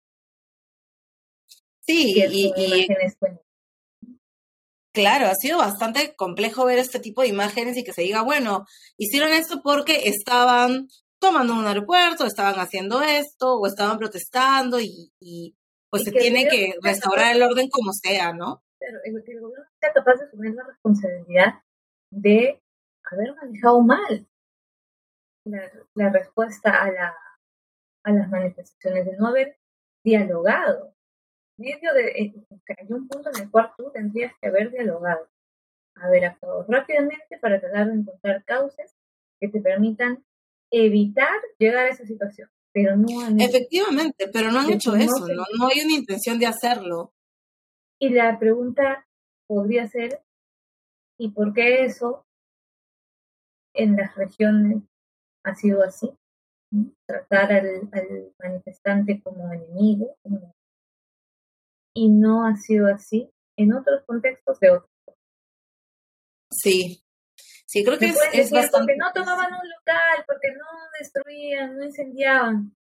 Sí, y, claro, ha sido bastante complejo ver este tipo de imágenes y que se diga, bueno, hicieron esto porque estaban tomando un aeropuerto, estaban haciendo esto, o estaban protestando y, pues se tiene que restaurar el orden como sea, ¿no? Pero el, el gobierno sea capaz de asumir la responsabilidad de haber manejado mal la, respuesta a, la, a las manifestaciones, de no haber dialogado, medio de, eh, hay un punto en el cual tú tendrías que haber dialogado, haber actuado rápidamente para tratar de encontrar causas que te permitan evitar llegar a esa situación. Pero no han Efectivamente, pero no han hecho eso, no, no hay una intención de hacerlo. Y la pregunta podría ser, ¿y por qué eso en las regiones ha sido así? Tratar al, al manifestante como enemigo, como y no ha sido así en otros contextos de otros. Sí, sí, creo que es, bastante... Porque no tomaban un local, porque no destruían, no incendiaban.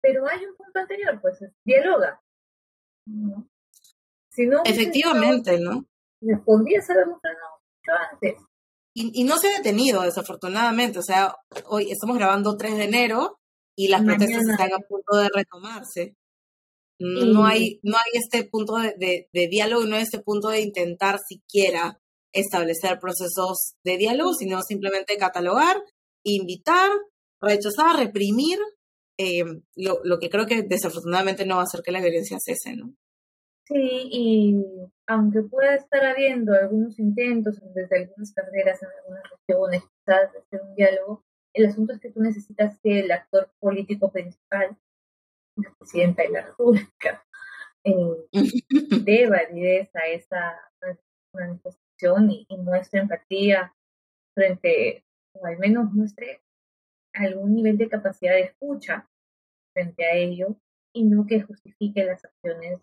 Pero hay un punto anterior, pues, dialoga. Si no Efectivamente, ¿no? Podría haber mucho antes. Y, y, no se ha detenido, desafortunadamente. O sea, hoy estamos grabando 3 de enero y las protestas están a punto de retomarse. No hay, no hay este punto de, de, diálogo, no hay este punto de intentar siquiera establecer procesos de diálogo, sino simplemente catalogar, invitar, rechazar, reprimir, eh, lo, lo que creo que desafortunadamente no va a hacer que la violencia cese, ¿no? Sí, y aunque pueda estar habiendo algunos intentos desde algunas carreras en algunas regiones, quizás de hacer un diálogo, el asunto es que tú necesitas que el actor político principal, la presidenta de la República, eh, dé validez a esa manifestación y, y muestre empatía frente, o al menos muestre algún nivel de capacidad de escucha frente a ello y no que justifique las acciones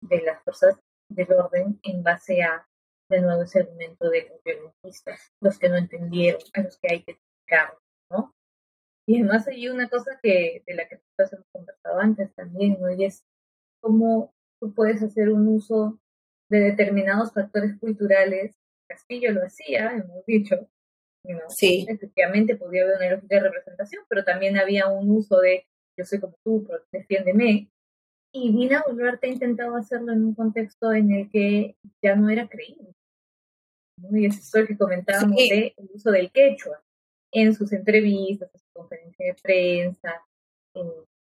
de las fuerzas del orden en base a, de nuevo, ese argumento de los violentistas, los que no entendieron, a los que hay que explicar. Y además hay una cosa que de la que nosotros hemos conversado antes también, ¿no? Y es cómo tú puedes hacer un uso de determinados factores culturales. Castillo lo hacía, hemos dicho, ¿no? Sí. Efectivamente podía haber una lógica de representación, pero también había un uso de yo soy como tú, pero defiéndeme. Y Dina Boluarte ha intentado hacerlo en un contexto en el que ya no era creíble. Y eso es lo que comentábamos de el uso del quechua en sus entrevistas, en sus conferencias de prensa.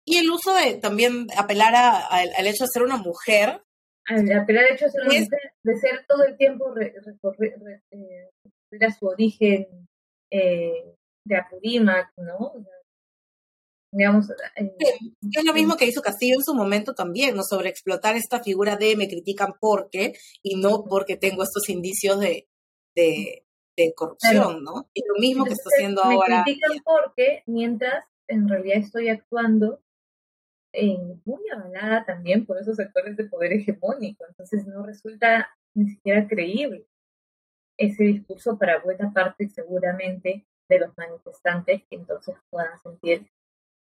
Y el uso de también apelar al hecho de ser una mujer. Al apelar al hecho de ser una mujer, de ser todo el tiempo recorrer eh, a su origen eh, de Apurímac, ¿no? digamos. es lo mismo que hizo Castillo en su momento también, ¿no? Sobre explotar esta figura de me critican porque y no porque tengo estos indicios de, de, corrupción, ¿no? Es lo mismo que está haciendo ahora. Me critican porque mientras en realidad estoy actuando muy avalada también por esos sectores de poder hegemónico, entonces no resulta ni siquiera creíble ese discurso para buena parte seguramente de los manifestantes que entonces puedan sentir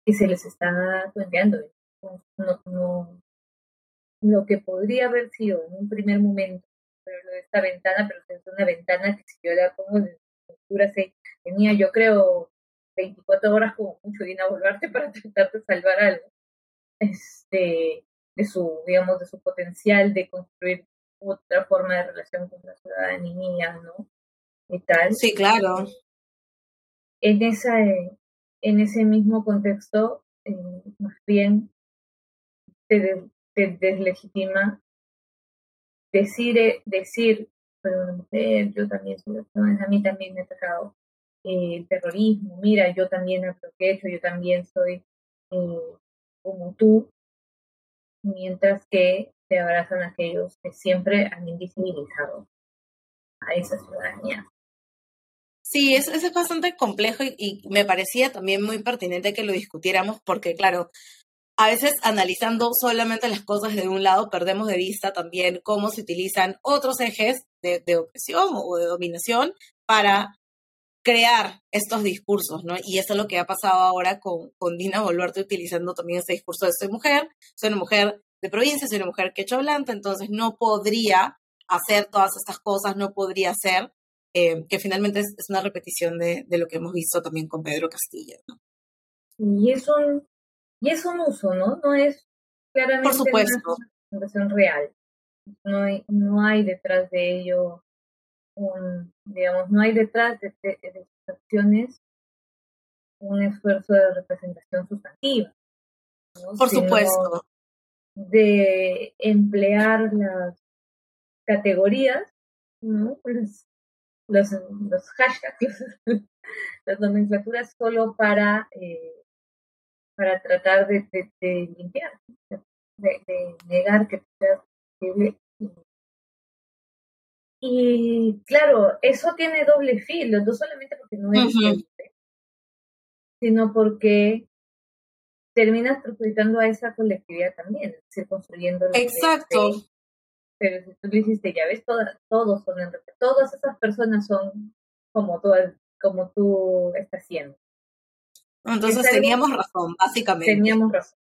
que se les está planteando. No, no, lo que podría haber sido en un primer momento, pero lo de esta ventana, pero es una ventana que si yo la pongo lectura, se tenía yo creo 24 horas como mucho Dina Boluarte para tratar de salvar algo este, de su, digamos, de su potencial de construir otra forma de relación con la ciudadanía, ¿no? Y tal. Sí, claro. En esa, en ese mismo contexto, eh, más bien te, deslegitima decir, eh, decir, pero una mujer, yo también soy a mí también me ha atacado eh, el terrorismo, mira, yo también hecho, yo también soy como tú, mientras que te abrazan aquellos que siempre han invisibilizado a esa ciudadanía. Sí, es, es bastante complejo y, me parecía también muy pertinente que lo discutiéramos porque, claro, a veces analizando solamente las cosas de un lado, perdemos de vista también cómo se utilizan otros ejes de, de opresión o de dominación para crear estos discursos, ¿no? Y eso es lo que ha pasado ahora con, con Dina Boluarte utilizando también ese discurso de soy mujer, soy una mujer de provincia, soy una mujer quechoblanta, entonces no podría hacer todas estas cosas, no podría ser eh, que finalmente es, una repetición de, de, lo que hemos visto también con Pedro Castillo. ¿no? Y es un, y es un uso, ¿no? No es claramente Por supuesto. una representación real. No hay, no hay detrás de ello un, digamos, no hay detrás de, de, de acciones un esfuerzo de representación sustantiva. Por supuesto. De emplear las categorías, ¿no? Pues los, los hashtags, las nomenclaturas solo para, eh, para tratar de, de, limpiar, de, negar que sea posible. Y claro, eso tiene doble filo, no solamente porque no es sino porque terminas perjudicando a esa colectividad también, es decir, construyendo Exacto. pero si tú le hiciste, ya ves, todas, todos son todas esas personas son como tú, como tú estás haciendo. Entonces teníamos razón, básicamente. Teníamos razón,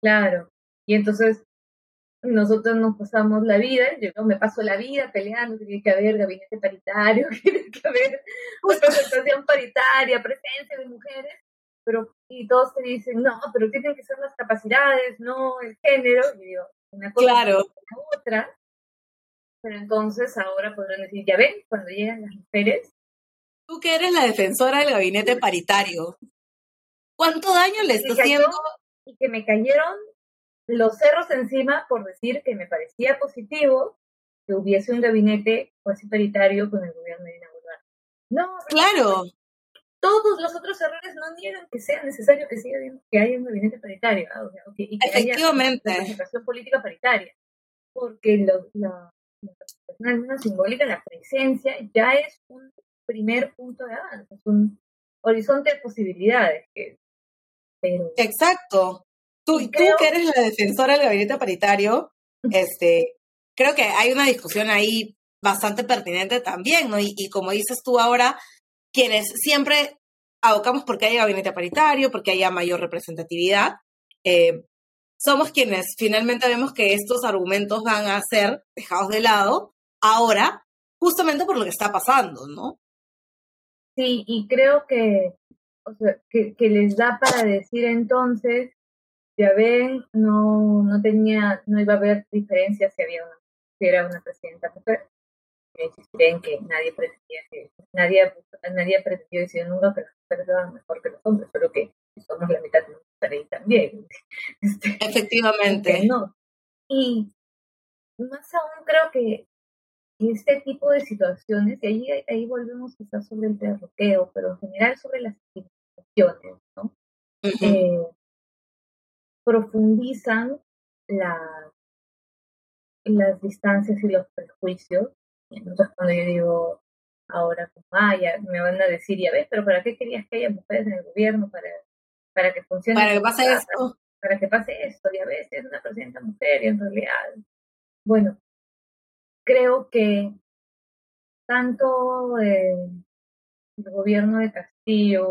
claro. Y entonces nosotros nos pasamos la vida, yo me paso la vida peleando, tiene que haber gabinete paritario, tiene que haber representación paritaria, presencia de mujeres, pero y todos te dicen, no, pero tienen que ser las capacidades, no el género, y digo, una cosa claro. la otra, pero entonces ahora podrán decir, ya ven, cuando llegan las mujeres. Tú que eres la defensora del gabinete paritario, ¿cuánto daño le está haciendo? Y que me cayeron los cerros encima por decir que me parecía positivo que hubiese un gabinete cuasi paritario con el gobierno de Dina No, claro. Todos los otros errores no niegan que sea necesario que, siga, que haya un gabinete paritario o sea, y que Efectivamente. haya representación política paritaria. Porque lo, la, la simbólica, la presencia, ya es un primer punto de avance, es un horizonte de posibilidades. Pero, Exacto. Tú, tú que eres la defensora del gabinete paritario, este, creo que hay una discusión ahí bastante pertinente también, ¿no? Y, como dices tú ahora, quienes siempre abocamos porque haya gabinete paritario, porque haya mayor representatividad, eh, somos quienes finalmente vemos que estos argumentos van a ser dejados de lado ahora, justamente por lo que está pasando, ¿no? Sí, y creo que, o sea, que, que les da para decir entonces ya ven, no, no tenía, no iba a haber diferencia si había una, si era una presidenta mujer. Creen que nadie pretendía que, nadie, nadie pretendió decir nunca que las mujeres eran mejor que los hombres, pero que somos la mitad de mujeres también. Este, Efectivamente. No. Y más aún creo que este tipo de situaciones, y ahí, ahí volvemos quizás sobre el derroqueo, pero en general sobre las ¿no? profundizan la, las distancias y los prejuicios. Entonces cuando yo digo ahora, como, ah, me van a decir, ya ves, pero ¿para qué querías que haya mujeres en el gobierno? Para, para que funcione. Para que pase esto. Para que pase esto, ya ves, es una presidenta mujer y en realidad. Bueno, creo que tanto eh, el gobierno de Castillo,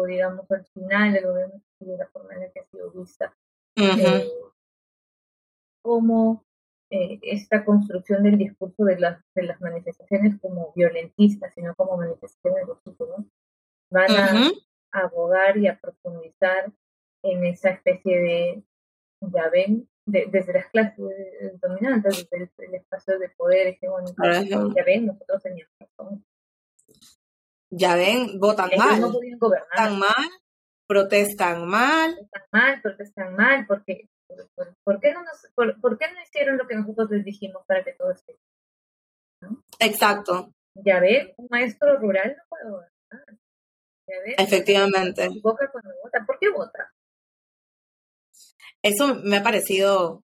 digamos, al final del gobierno de la forma en la que ha sido vista, eh, como eh, esta construcción del discurso de las, de las manifestaciones como violentistas, sino como manifestaciones legítimas, van a abogar y a profundizar en esa especie de, ya ven, desde las clases dominantes, desde el, espacio de poder hegemónico, ya ven, nosotros teníamos razón. Ya ven, votan mal. No Votan mal protestan mal. Protestan mal, protestan mal, porque ¿por, qué no nos, por, qué no hicieron lo que nosotros les dijimos para que todo esté? Exacto. Ya ve, un maestro rural no puede votar. ¿Ya ve? Efectivamente. Vota cuando vota. ¿Por qué vota? Eso me ha parecido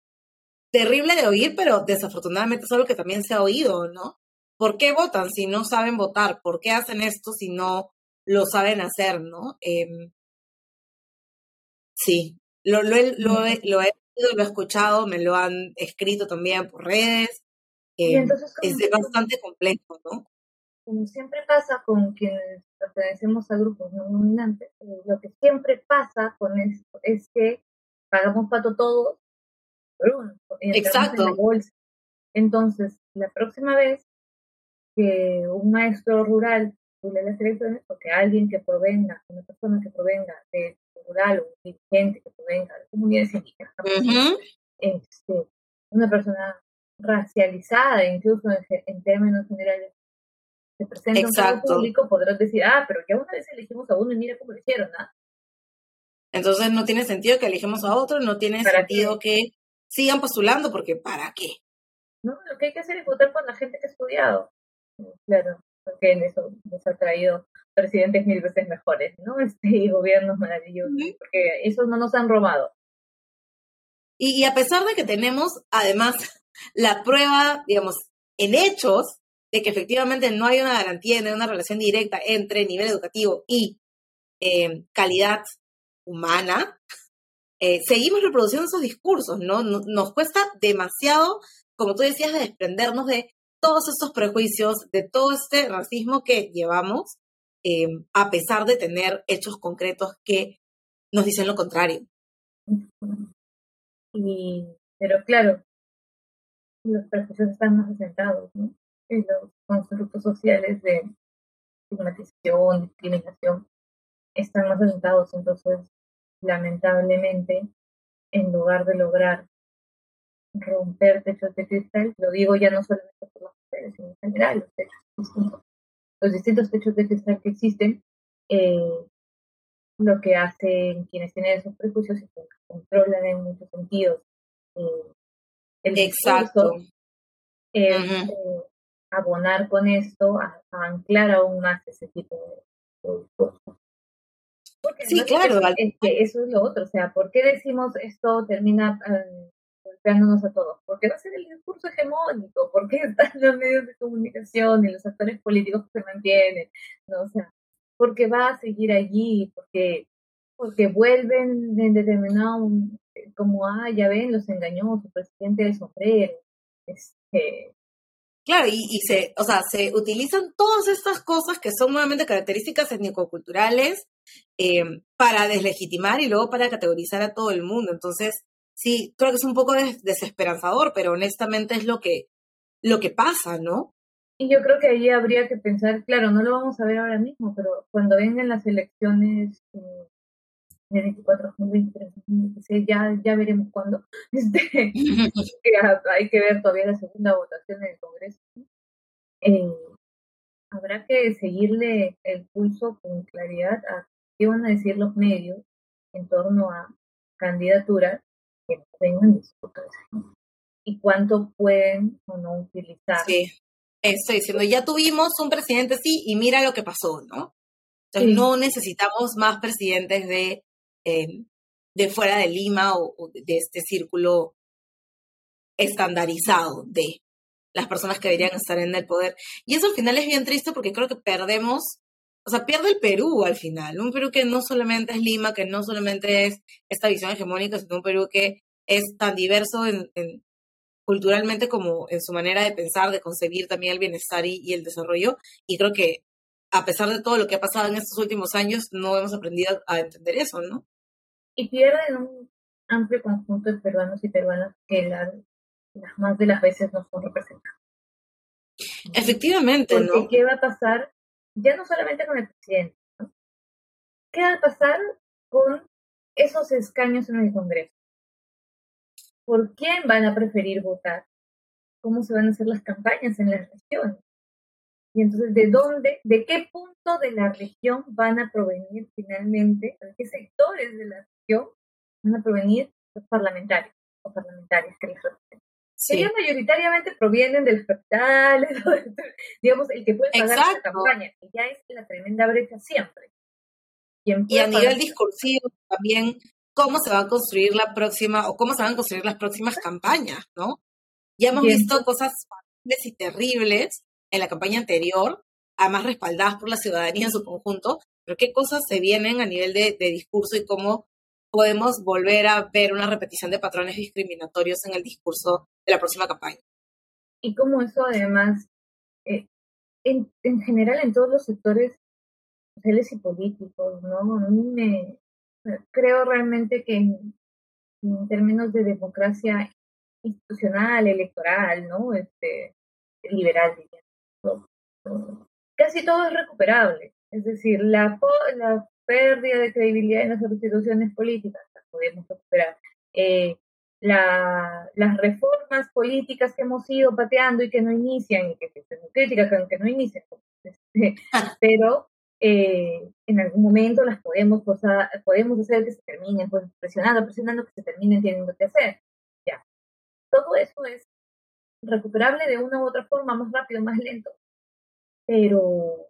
terrible de oír, pero desafortunadamente es algo que también se ha oído, ¿no? ¿Por qué votan si no saben votar? ¿Por qué hacen esto si no lo saben hacer, ¿no? Eh, Sí, lo, lo, he, lo, he, lo he lo he escuchado, me lo han escrito también por redes. Eh, es bastante complejo, ¿no? Como siempre pasa con quienes pertenecemos a grupos no dominantes, eh, lo que siempre pasa con esto es que pagamos pato todos por uno. Exacto. Entonces, la próxima vez que un maestro rural las elecciones, porque alguien que provenga, una persona que provenga de rural o un dirigente que provenga de comunidades indígenas, este, una persona racializada, incluso en, términos generales, se presenta un cargo público, podrás decir, ah, pero ya una vez elegimos a uno y mira cómo lo hicieron, ¿ah? Entonces no tiene sentido que elegimos a otro, no tiene sentido que sigan postulando, porque ¿para qué? No, lo que hay que hacer es votar por la gente que ha estudiado. Claro porque en eso nos ha traído presidentes mil veces mejores, ¿no? Este, y gobiernos maravillosos, porque esos no nos han robado. Y, a pesar de que tenemos, además, la prueba, digamos, en hechos, de que efectivamente no hay una garantía, no hay una relación directa entre nivel educativo y eh, calidad humana, eh, seguimos reproduciendo esos discursos, ¿no? Nos cuesta demasiado como tú decías, de desprendernos de todos estos prejuicios, de todo este racismo que llevamos, em, a pesar de tener hechos concretos que nos dicen lo contrario. Y, pero claro, los prejuicios están más asentados, ¿no? En los constructos sociales de estigmatización, discriminación, están más asentados. Entonces, lamentablemente, en lugar de lograr romper techos de cristal, lo digo ya no solamente por las mujeres, sino en general, los techos distintos, los distintos techos de cristal que existen, eh, lo que hacen quienes tienen esos prejuicios es que controlan en muchos sentidos eh, el Exacto. es abonar con esto, a, anclar aún más ese tipo de, discursos. sí, claro. Es, que eso es lo otro, o sea, ¿por qué decimos esto termina eh, golpeándonos a todos? Porque va a ser el discurso hegemónico, porque están los medios de comunicación y los actores políticos que se mantienen, ¿no? O sea, porque va a seguir allí, porque porque vuelven en determinado como, ah, ya ven, los engañó su presidente del sombrero. Este... Claro, y, se, o sea, se utilizan todas estas cosas que son nuevamente características étnico-culturales eh, para deslegitimar y luego para categorizar a todo el mundo. Entonces, sí, creo que es un poco desesperanzador, pero honestamente es lo que, lo que pasa, ¿no? Y yo creo que allí habría que pensar, claro, no lo vamos a ver ahora mismo, pero cuando vengan las elecciones eh, de 24, 2023, 2026, ya, ya veremos cuándo. Este, hay que ver todavía la segunda votación en el Congreso. Eh, habrá que seguirle el pulso con claridad a qué van a decir los medios en torno a candidaturas que disputas y cuánto pueden o no utilizar. Sí, estoy diciendo, ya tuvimos un presidente sí y mira lo que pasó, ¿no? Entonces no necesitamos más presidentes de Em, de fuera de Lima o, de este círculo estandarizado de las personas que deberían estar en el poder. Y eso al final es bien triste porque creo que perdemos, o sea, pierde el Perú al final, un Perú que no solamente es Lima, que no solamente es esta visión hegemónica, sino un Perú que es tan diverso en, culturalmente como en su manera de pensar, de concebir también el bienestar y, el desarrollo. Y creo que a pesar de todo lo que ha pasado en estos últimos años, no hemos aprendido a entender eso, ¿no? y pierden un amplio conjunto de peruanos y peruanas que las más de las veces no son representados. Efectivamente, Porque ¿qué va a pasar? Ya no solamente con el presidente, ¿no? ¿Qué va a pasar con esos escaños en el Congreso? ¿Por quién van a preferir votar? ¿Cómo se van a hacer las campañas en las regiones? Y entonces, ¿de dónde, de qué punto de la región van a provenir finalmente, de qué sectores de la van a provenir los parlamentarios o parlamentarias que les representan. Ellos mayoritariamente provienen de los capitales, digamos, el que puede pagar la campaña, que ya es la tremenda brecha siempre. Y a nivel discursivo también, cómo se va a construir la próxima, o cómo se van a construir las próximas campañas, ¿no? Ya hemos visto cosas fáciles y terribles en la campaña anterior, además respaldadas por la ciudadanía en su conjunto, pero qué cosas se vienen a nivel de, de discurso y cómo podemos volver a ver una repetición de patrones discriminatorios en el discurso de la próxima campaña. Y como eso además, eh, en, en, general en todos los sectores sociales y políticos, ¿no? A mí me creo realmente que en, términos de democracia institucional, electoral, ¿no? Este, liberal, casi todo es recuperable. Es decir, la, la pérdida de credibilidad en las instituciones políticas, las podemos recuperar. Eh, la, las reformas políticas que hemos ido pateando y que no inician, y que, que críticas que no inician, pero eh, en algún momento las podemos podemos hacer que se terminen, pues presionando, presionando que se terminen teniendo que hacer. Ya. Todo eso es recuperable de una u otra forma, más rápido, más lento, pero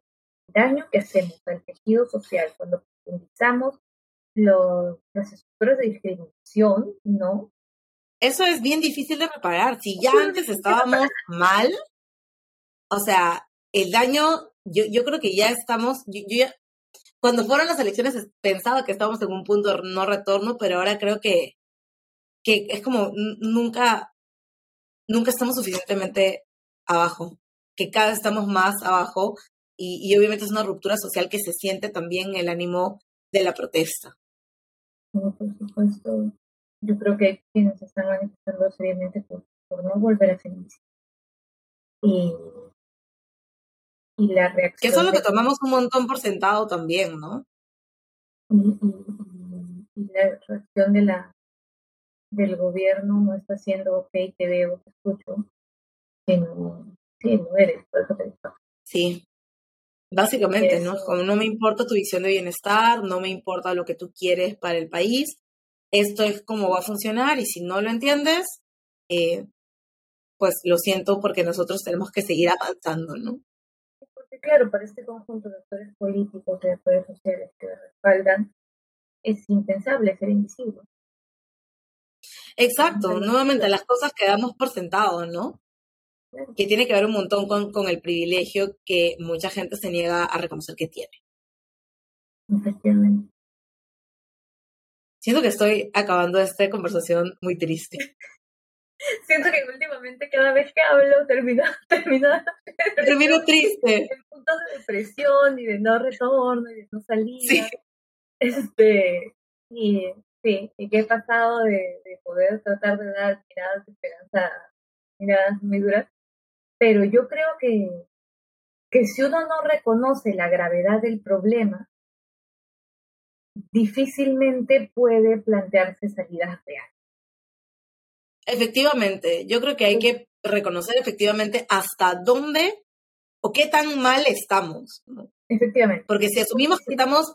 daño que hacemos al tejido social cuando profundizamos los, las estructuras de discriminación, ¿no? Eso es bien difícil de reparar. Si ya antes estábamos mal, o sea, el daño, yo, yo creo que ya estamos, yo, ya, cuando fueron las elecciones pensaba que estábamos en un punto no retorno, pero ahora creo que, que es como nunca, nunca estamos suficientemente abajo, que cada vez estamos más abajo y, y obviamente es una ruptura social que se siente también en el ánimo de la protesta. por supuesto, yo creo que hay quienes están manifestando seriamente por, por no volver a ser Y, y la reacción. Que eso es lo que tomamos un montón por sentado también, ¿no? Y, y, la reacción de la del gobierno no está siendo, ok, te veo, te escucho, sino, sí, no eres, por eso te Sí, básicamente, ¿no? Como no me importa tu visión de bienestar, no me importa lo que tú quieres para el país, esto es cómo va a funcionar y si no lo entiendes, eh, pues lo siento porque nosotros tenemos que seguir avanzando, ¿no? Porque claro, para este conjunto de actores políticos, de actores sociales que respaldan, es impensable ser invisible. Exacto, nuevamente las cosas que damos por sentado, ¿no? Que tiene que ver un montón con, con el privilegio que mucha gente se niega a reconocer que tiene. Efectivamente. Siento que estoy acabando esta conversación muy triste. Siento que últimamente cada vez que hablo termino, termino, termino triste. En puntos de depresión y de no retorno y de no salida. Este, y sí, y que he pasado de, de poder tratar de dar miradas de esperanza, miradas muy duras. Pero yo creo que, que si uno no reconoce la gravedad del problema, difícilmente puede plantearse salidas reales. Efectivamente, yo creo que hay que reconocer efectivamente hasta dónde o qué tan mal estamos. Efectivamente. Porque si asumimos que estamos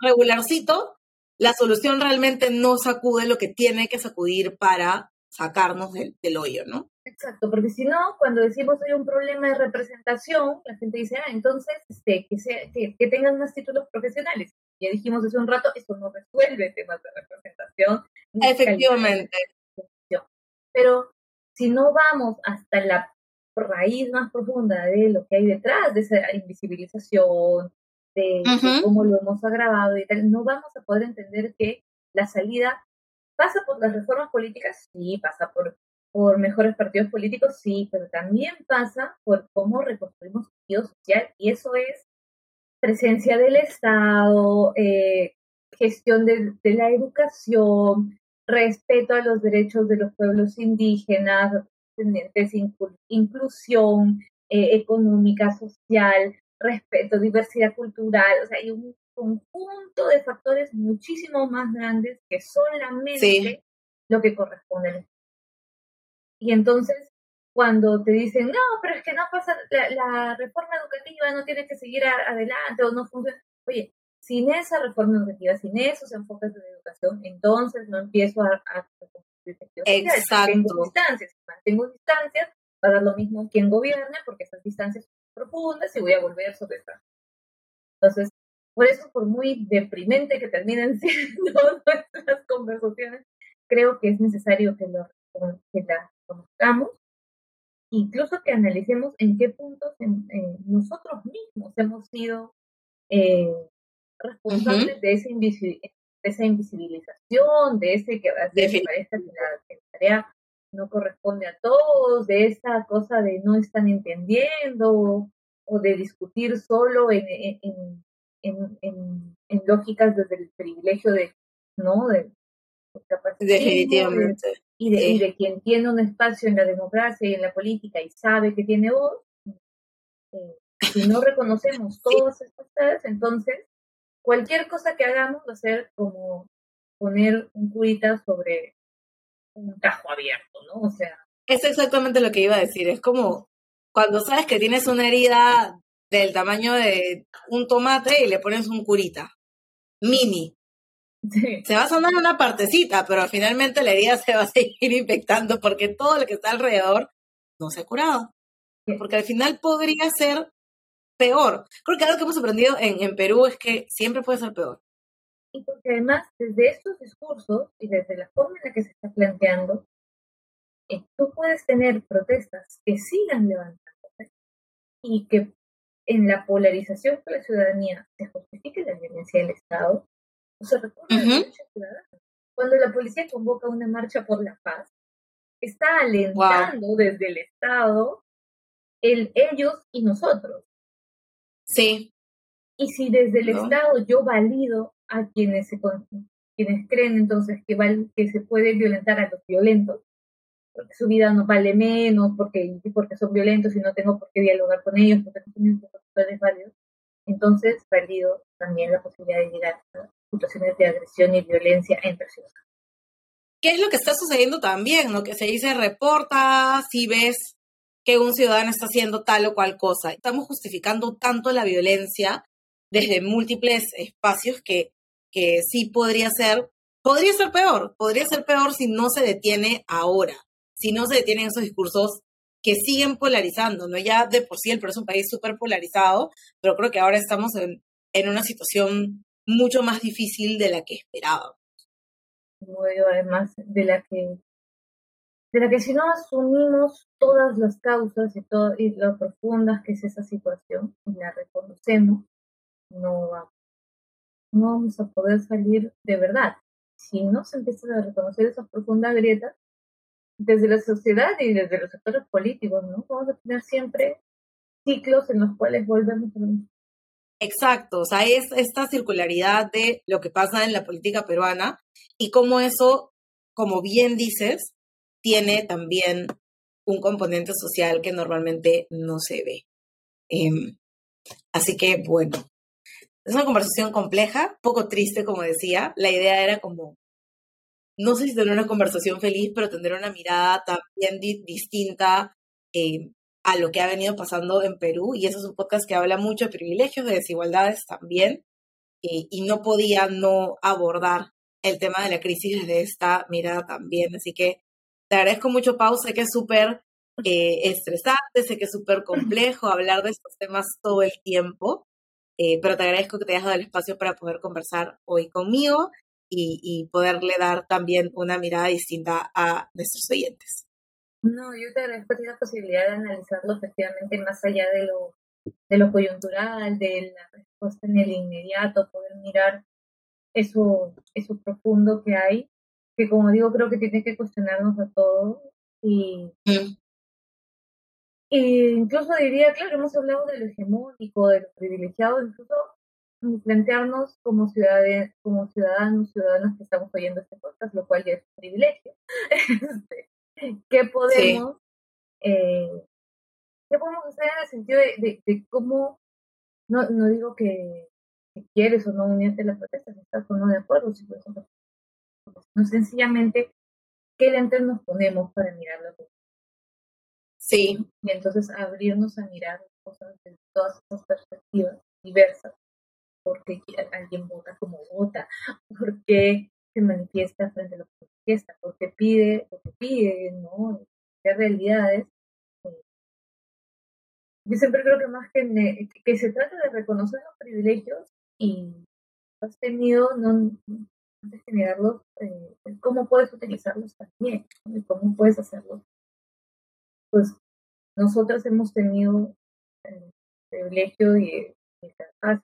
regularcito, la solución realmente no sacude lo que tiene que sacudir para sacarnos del, hoyo, ¿no? Exacto, porque si no, cuando decimos hay un problema de representación, la gente dice, ah, entonces este, que, sea, que, que tengan más títulos profesionales ya dijimos hace un rato, esto no resuelve temas de representación. Efectivamente. Pero si no vamos hasta la raíz más profunda de lo que hay detrás de esa invisibilización, de, cómo lo hemos agravado y tal, no vamos a poder entender que la salida pasa por las reformas políticas, sí, pasa por, por mejores partidos políticos, sí, pero también pasa por cómo reconstruimos el tejido social y eso es presencia del Estado, eh, gestión de, la educación, respeto a los derechos de los pueblos indígenas, inclusión eh, económica, social, respeto, diversidad cultural, o sea, hay un conjunto de factores muchísimo más grandes que solamente lo que corresponde al Y entonces, cuando te dicen, no, pero es que no pasa, la, reforma educativa no tiene que seguir adelante o no funciona. Oye, sin esa reforma educativa, sin esos enfoques de educación, entonces no empiezo a, a Exacto. Tengo distancias, mantengo distancias, va a dar lo mismo quien gobierne, porque esas distancias son profundas y voy a volver sobre esta. Entonces, por eso, por muy deprimente que terminen siendo nuestras conversaciones, creo que es necesario que, lo, que las conozcamos incluso que analicemos en qué puntos nosotros mismos hemos sido eh, responsables de, esa esa invisibilización, de ese que a veces parece que la, tarea no corresponde a todos, de esa cosa de no están entendiendo o de discutir solo en, en, en, en lógicas desde el privilegio de, ¿no? De, Definitivamente y de, de, quien tiene un espacio en la democracia y en la política y sabe que tiene voz, eh, si no reconocemos todas estas cosas, entonces cualquier cosa que hagamos va a ser como poner un curita sobre un tajo abierto, ¿no? O sea. Es exactamente lo que iba a decir. Es como cuando sabes que tienes una herida del tamaño de un tomate y le pones un curita. Mini. Se va a sonar una partecita, pero finalmente la herida se va a seguir infectando porque todo lo que está alrededor no se ha curado. Porque al final podría ser peor. Creo que algo que hemos aprendido en, en Perú es que siempre puede ser peor. Y porque además, desde estos discursos y desde la forma en la que se está planteando, eh, tú puedes tener protestas que sigan levantándose y que en la polarización con la ciudadanía se justifique la violencia del Estado, se Cuando la policía convoca una marcha por la paz, está alentando desde el Estado el ellos y nosotros. Sí. Y si desde el Estado yo valido a quienes se quienes creen entonces que, que se puede violentar a los violentos, porque su vida no vale menos, porque, porque son violentos y no tengo por qué dialogar con ellos, porque no tienen es válidos, entonces valido también la posibilidad de llegar a situaciones de agresión y violencia entre ciudadanos. ¿Qué es lo que está sucediendo también? Lo que se dice reporta si ves que un ciudadano está haciendo tal o cual cosa. Estamos justificando tanto la violencia desde múltiples espacios que, que sí podría ser, podría ser peor, podría ser peor si no se detiene ahora, si no se detienen esos discursos que siguen polarizando, ¿no? Ya de por sí el Perú es un país súper polarizado, pero creo que ahora estamos en, en una situación mucho más difícil de la que esperábamos. además, de la que de la que si no asumimos todas las causas y, todo, y lo profundas que es esa situación y la reconocemos, no, no vamos a poder salir de verdad. Si no se empiezan a reconocer esas profundas grietas, desde la sociedad y desde los sectores políticos, ¿no? Vamos a tener siempre ciclos en los cuales volvemos a lo mismo. Exacto, o sea, es esta circularidad de lo que pasa en la política peruana y cómo eso, como bien dices, tiene también un componente social que normalmente no se ve. Em, así que, bueno, es una conversación compleja, poco triste, como decía. La idea era como, no sé si tener una conversación feliz, pero tener una mirada también distinta eh, a lo que ha venido pasando en Perú. Y eso es un podcast que habla mucho de privilegios, de desigualdades también. Y no podía no abordar el tema de la crisis desde esta mirada también. Así que te agradezco mucho, Pau. Sé que es súper eh, estresante, sé que es súper complejo hablar de estos temas todo el tiempo. Eh, pero te agradezco que te hayas dado el espacio para poder conversar hoy conmigo y, poderle dar también una mirada distinta a nuestros oyentes. No, yo te agradezco la posibilidad de analizarlo efectivamente más allá de lo, de lo coyuntural, de la respuesta en el inmediato, poder mirar eso, eso profundo que hay, que como digo, creo que tiene que cuestionarnos a todos y, mm. E incluso diría, claro, hemos hablado de lo hegemónico, de lo privilegiado, incluso plantearnos como, ciudadanos, como ciudadanos, ciudadanas que estamos oyendo este podcast, lo cual ya es un privilegio. Este, ¿Qué podemos, eh, ¿qué podemos hacer en el sentido de, de, cómo, no, no digo que, quieres o no unirte a las protestas, estás o no de acuerdo, si no sencillamente qué lentes nos ponemos para mirar lo que Sí. Y entonces abrirnos a mirar cosas de todas esas perspectivas diversas. ¿Por qué alguien vota como vota? ¿Por qué se manifiesta frente a lo que manifiesta? ¿Por qué pide lo que pide? ¿No? ¿Qué realidades? Eh, yo siempre creo que más que, que se trata de reconocer los privilegios y has tenido, no, de generarlos, eh, cómo puedes utilizarlos también, cómo puedes hacerlos pues nosotros hemos tenido el privilegio y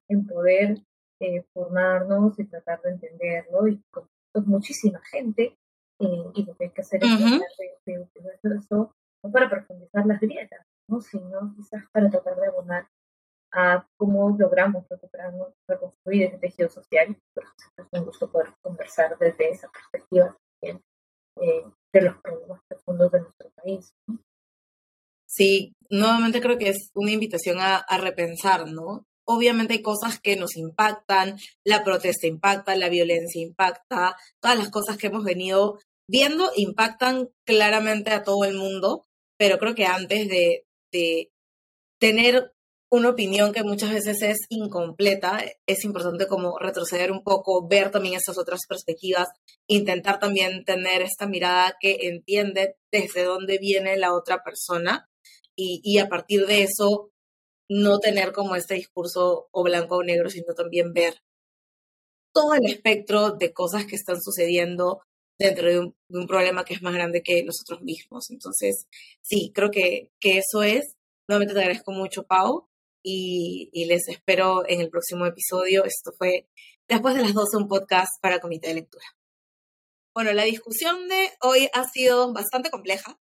en poder eh, formarnos y tratar de entenderlo y con muchísima gente eh, y lo que hay que hacer es de, de, eso no para profundizar las grietas, ¿no? sino quizás para tratar de abonar a cómo logramos recuperarnos, reconstruir ese tejido social. Por es un gusto poder conversar desde esa perspectiva también eh, de los problemas profundos de nuestro país. ¿no? Sí, nuevamente creo que es una invitación a, repensar, ¿no? Obviamente hay cosas que nos impactan, la protesta impacta, la violencia impacta, todas las cosas que hemos venido viendo impactan claramente a todo el mundo, pero creo que antes de, tener una opinión que muchas veces es incompleta, es importante como retroceder un poco, ver también esas otras perspectivas, intentar también tener esta mirada que entiende desde dónde viene la otra persona y, a partir de eso no tener como este discurso o blanco o negro, sino también ver todo el espectro de cosas que están sucediendo dentro de un, problema que es más grande que nosotros mismos. Entonces, sí, creo que, que eso es. Nuevamente te agradezco mucho, Pau, y, y, les espero en el próximo episodio. Esto fue Después de las 12, un podcast para Comité de Lectura. Bueno, la discusión de hoy ha sido bastante compleja,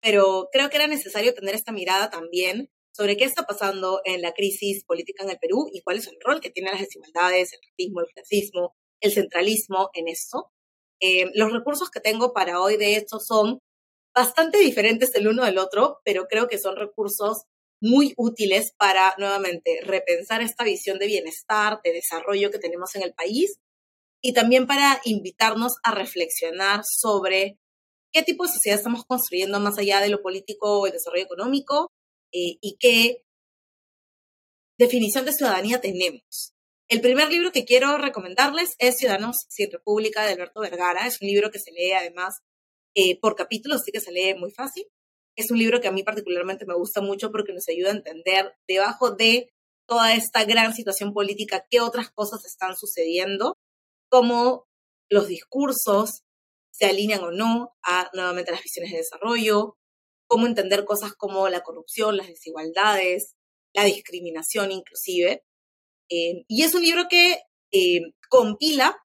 pero creo que era necesario tener esta mirada también sobre qué está pasando en la crisis política en el Perú y cuál es el rol que tienen las desigualdades, el racismo, el clasismo, el centralismo en esto. Eh, los recursos que tengo para hoy, de hecho, son bastante diferentes el uno del otro, pero creo que son recursos muy útiles para, nuevamente, repensar esta visión de bienestar, de desarrollo que tenemos en el país y también para invitarnos a reflexionar sobre qué tipo de sociedad estamos construyendo más allá de lo político o el desarrollo económico eh, y qué definición de ciudadanía tenemos. El primer libro que quiero recomendarles es Ciudadanos sin República de Alberto Vergara. Es un libro que se lee además eh, por capítulos, así que se lee muy fácil. Es un libro que a mí particularmente me gusta mucho porque nos ayuda a entender debajo de toda esta gran situación política qué otras cosas están sucediendo, cómo los discursos se alinean o no a nuevamente las visiones de desarrollo, cómo entender cosas como la corrupción, las desigualdades, la discriminación inclusive. Eh, y es un libro que eh, compila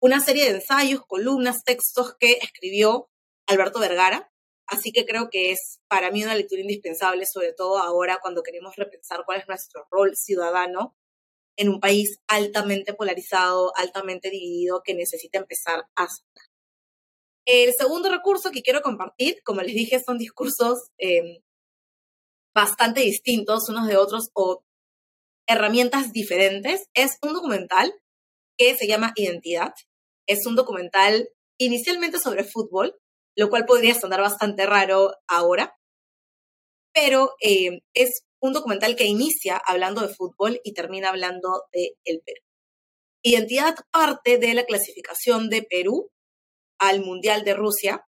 una serie de ensayos, columnas, textos que escribió Alberto Vergara. Así que creo que es para mí una lectura indispensable, sobre todo ahora cuando queremos repensar cuál es nuestro rol ciudadano en un país altamente polarizado, altamente dividido, que necesita empezar a sanar. El segundo recurso que quiero compartir, como les dije, son discursos eh, bastante distintos unos de otros o herramientas diferentes. Es un documental que se llama Identidad. Es un documental inicialmente sobre fútbol, lo cual podría sonar bastante raro ahora, pero eh, es un documental que inicia hablando de fútbol y termina hablando de el Perú. Identidad parte de la clasificación de Perú al Mundial de Rusia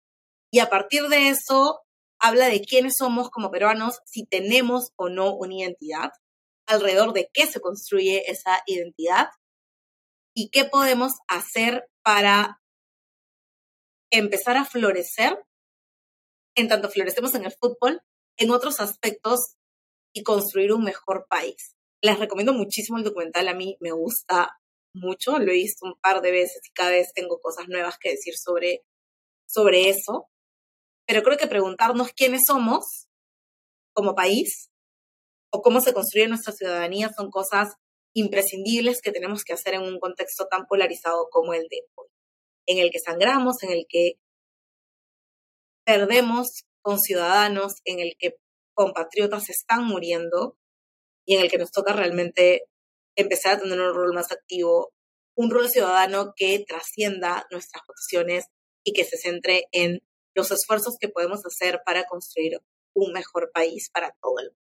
y a partir de eso habla de quiénes somos como peruanos, si tenemos o no una identidad, alrededor de qué se construye esa identidad y qué podemos hacer para empezar a florecer, en tanto florecemos en el fútbol, en otros aspectos y construir un mejor país. Les recomiendo muchísimo el documental, a mí me gusta mucho, lo he visto un par de veces y cada vez tengo cosas nuevas que decir sobre, sobre eso. Pero creo que preguntarnos quiénes somos como país o cómo se construye nuestra ciudadanía son cosas imprescindibles que tenemos que hacer en un contexto tan polarizado como el de hoy, en el que sangramos, en el que perdemos con ciudadanos, en el que compatriotas están muriendo y en el que nos toca realmente empezar a tener un rol más activo, un rol ciudadano que trascienda nuestras posiciones y que se centre en los esfuerzos que podemos hacer para construir un mejor país para todo el mundo.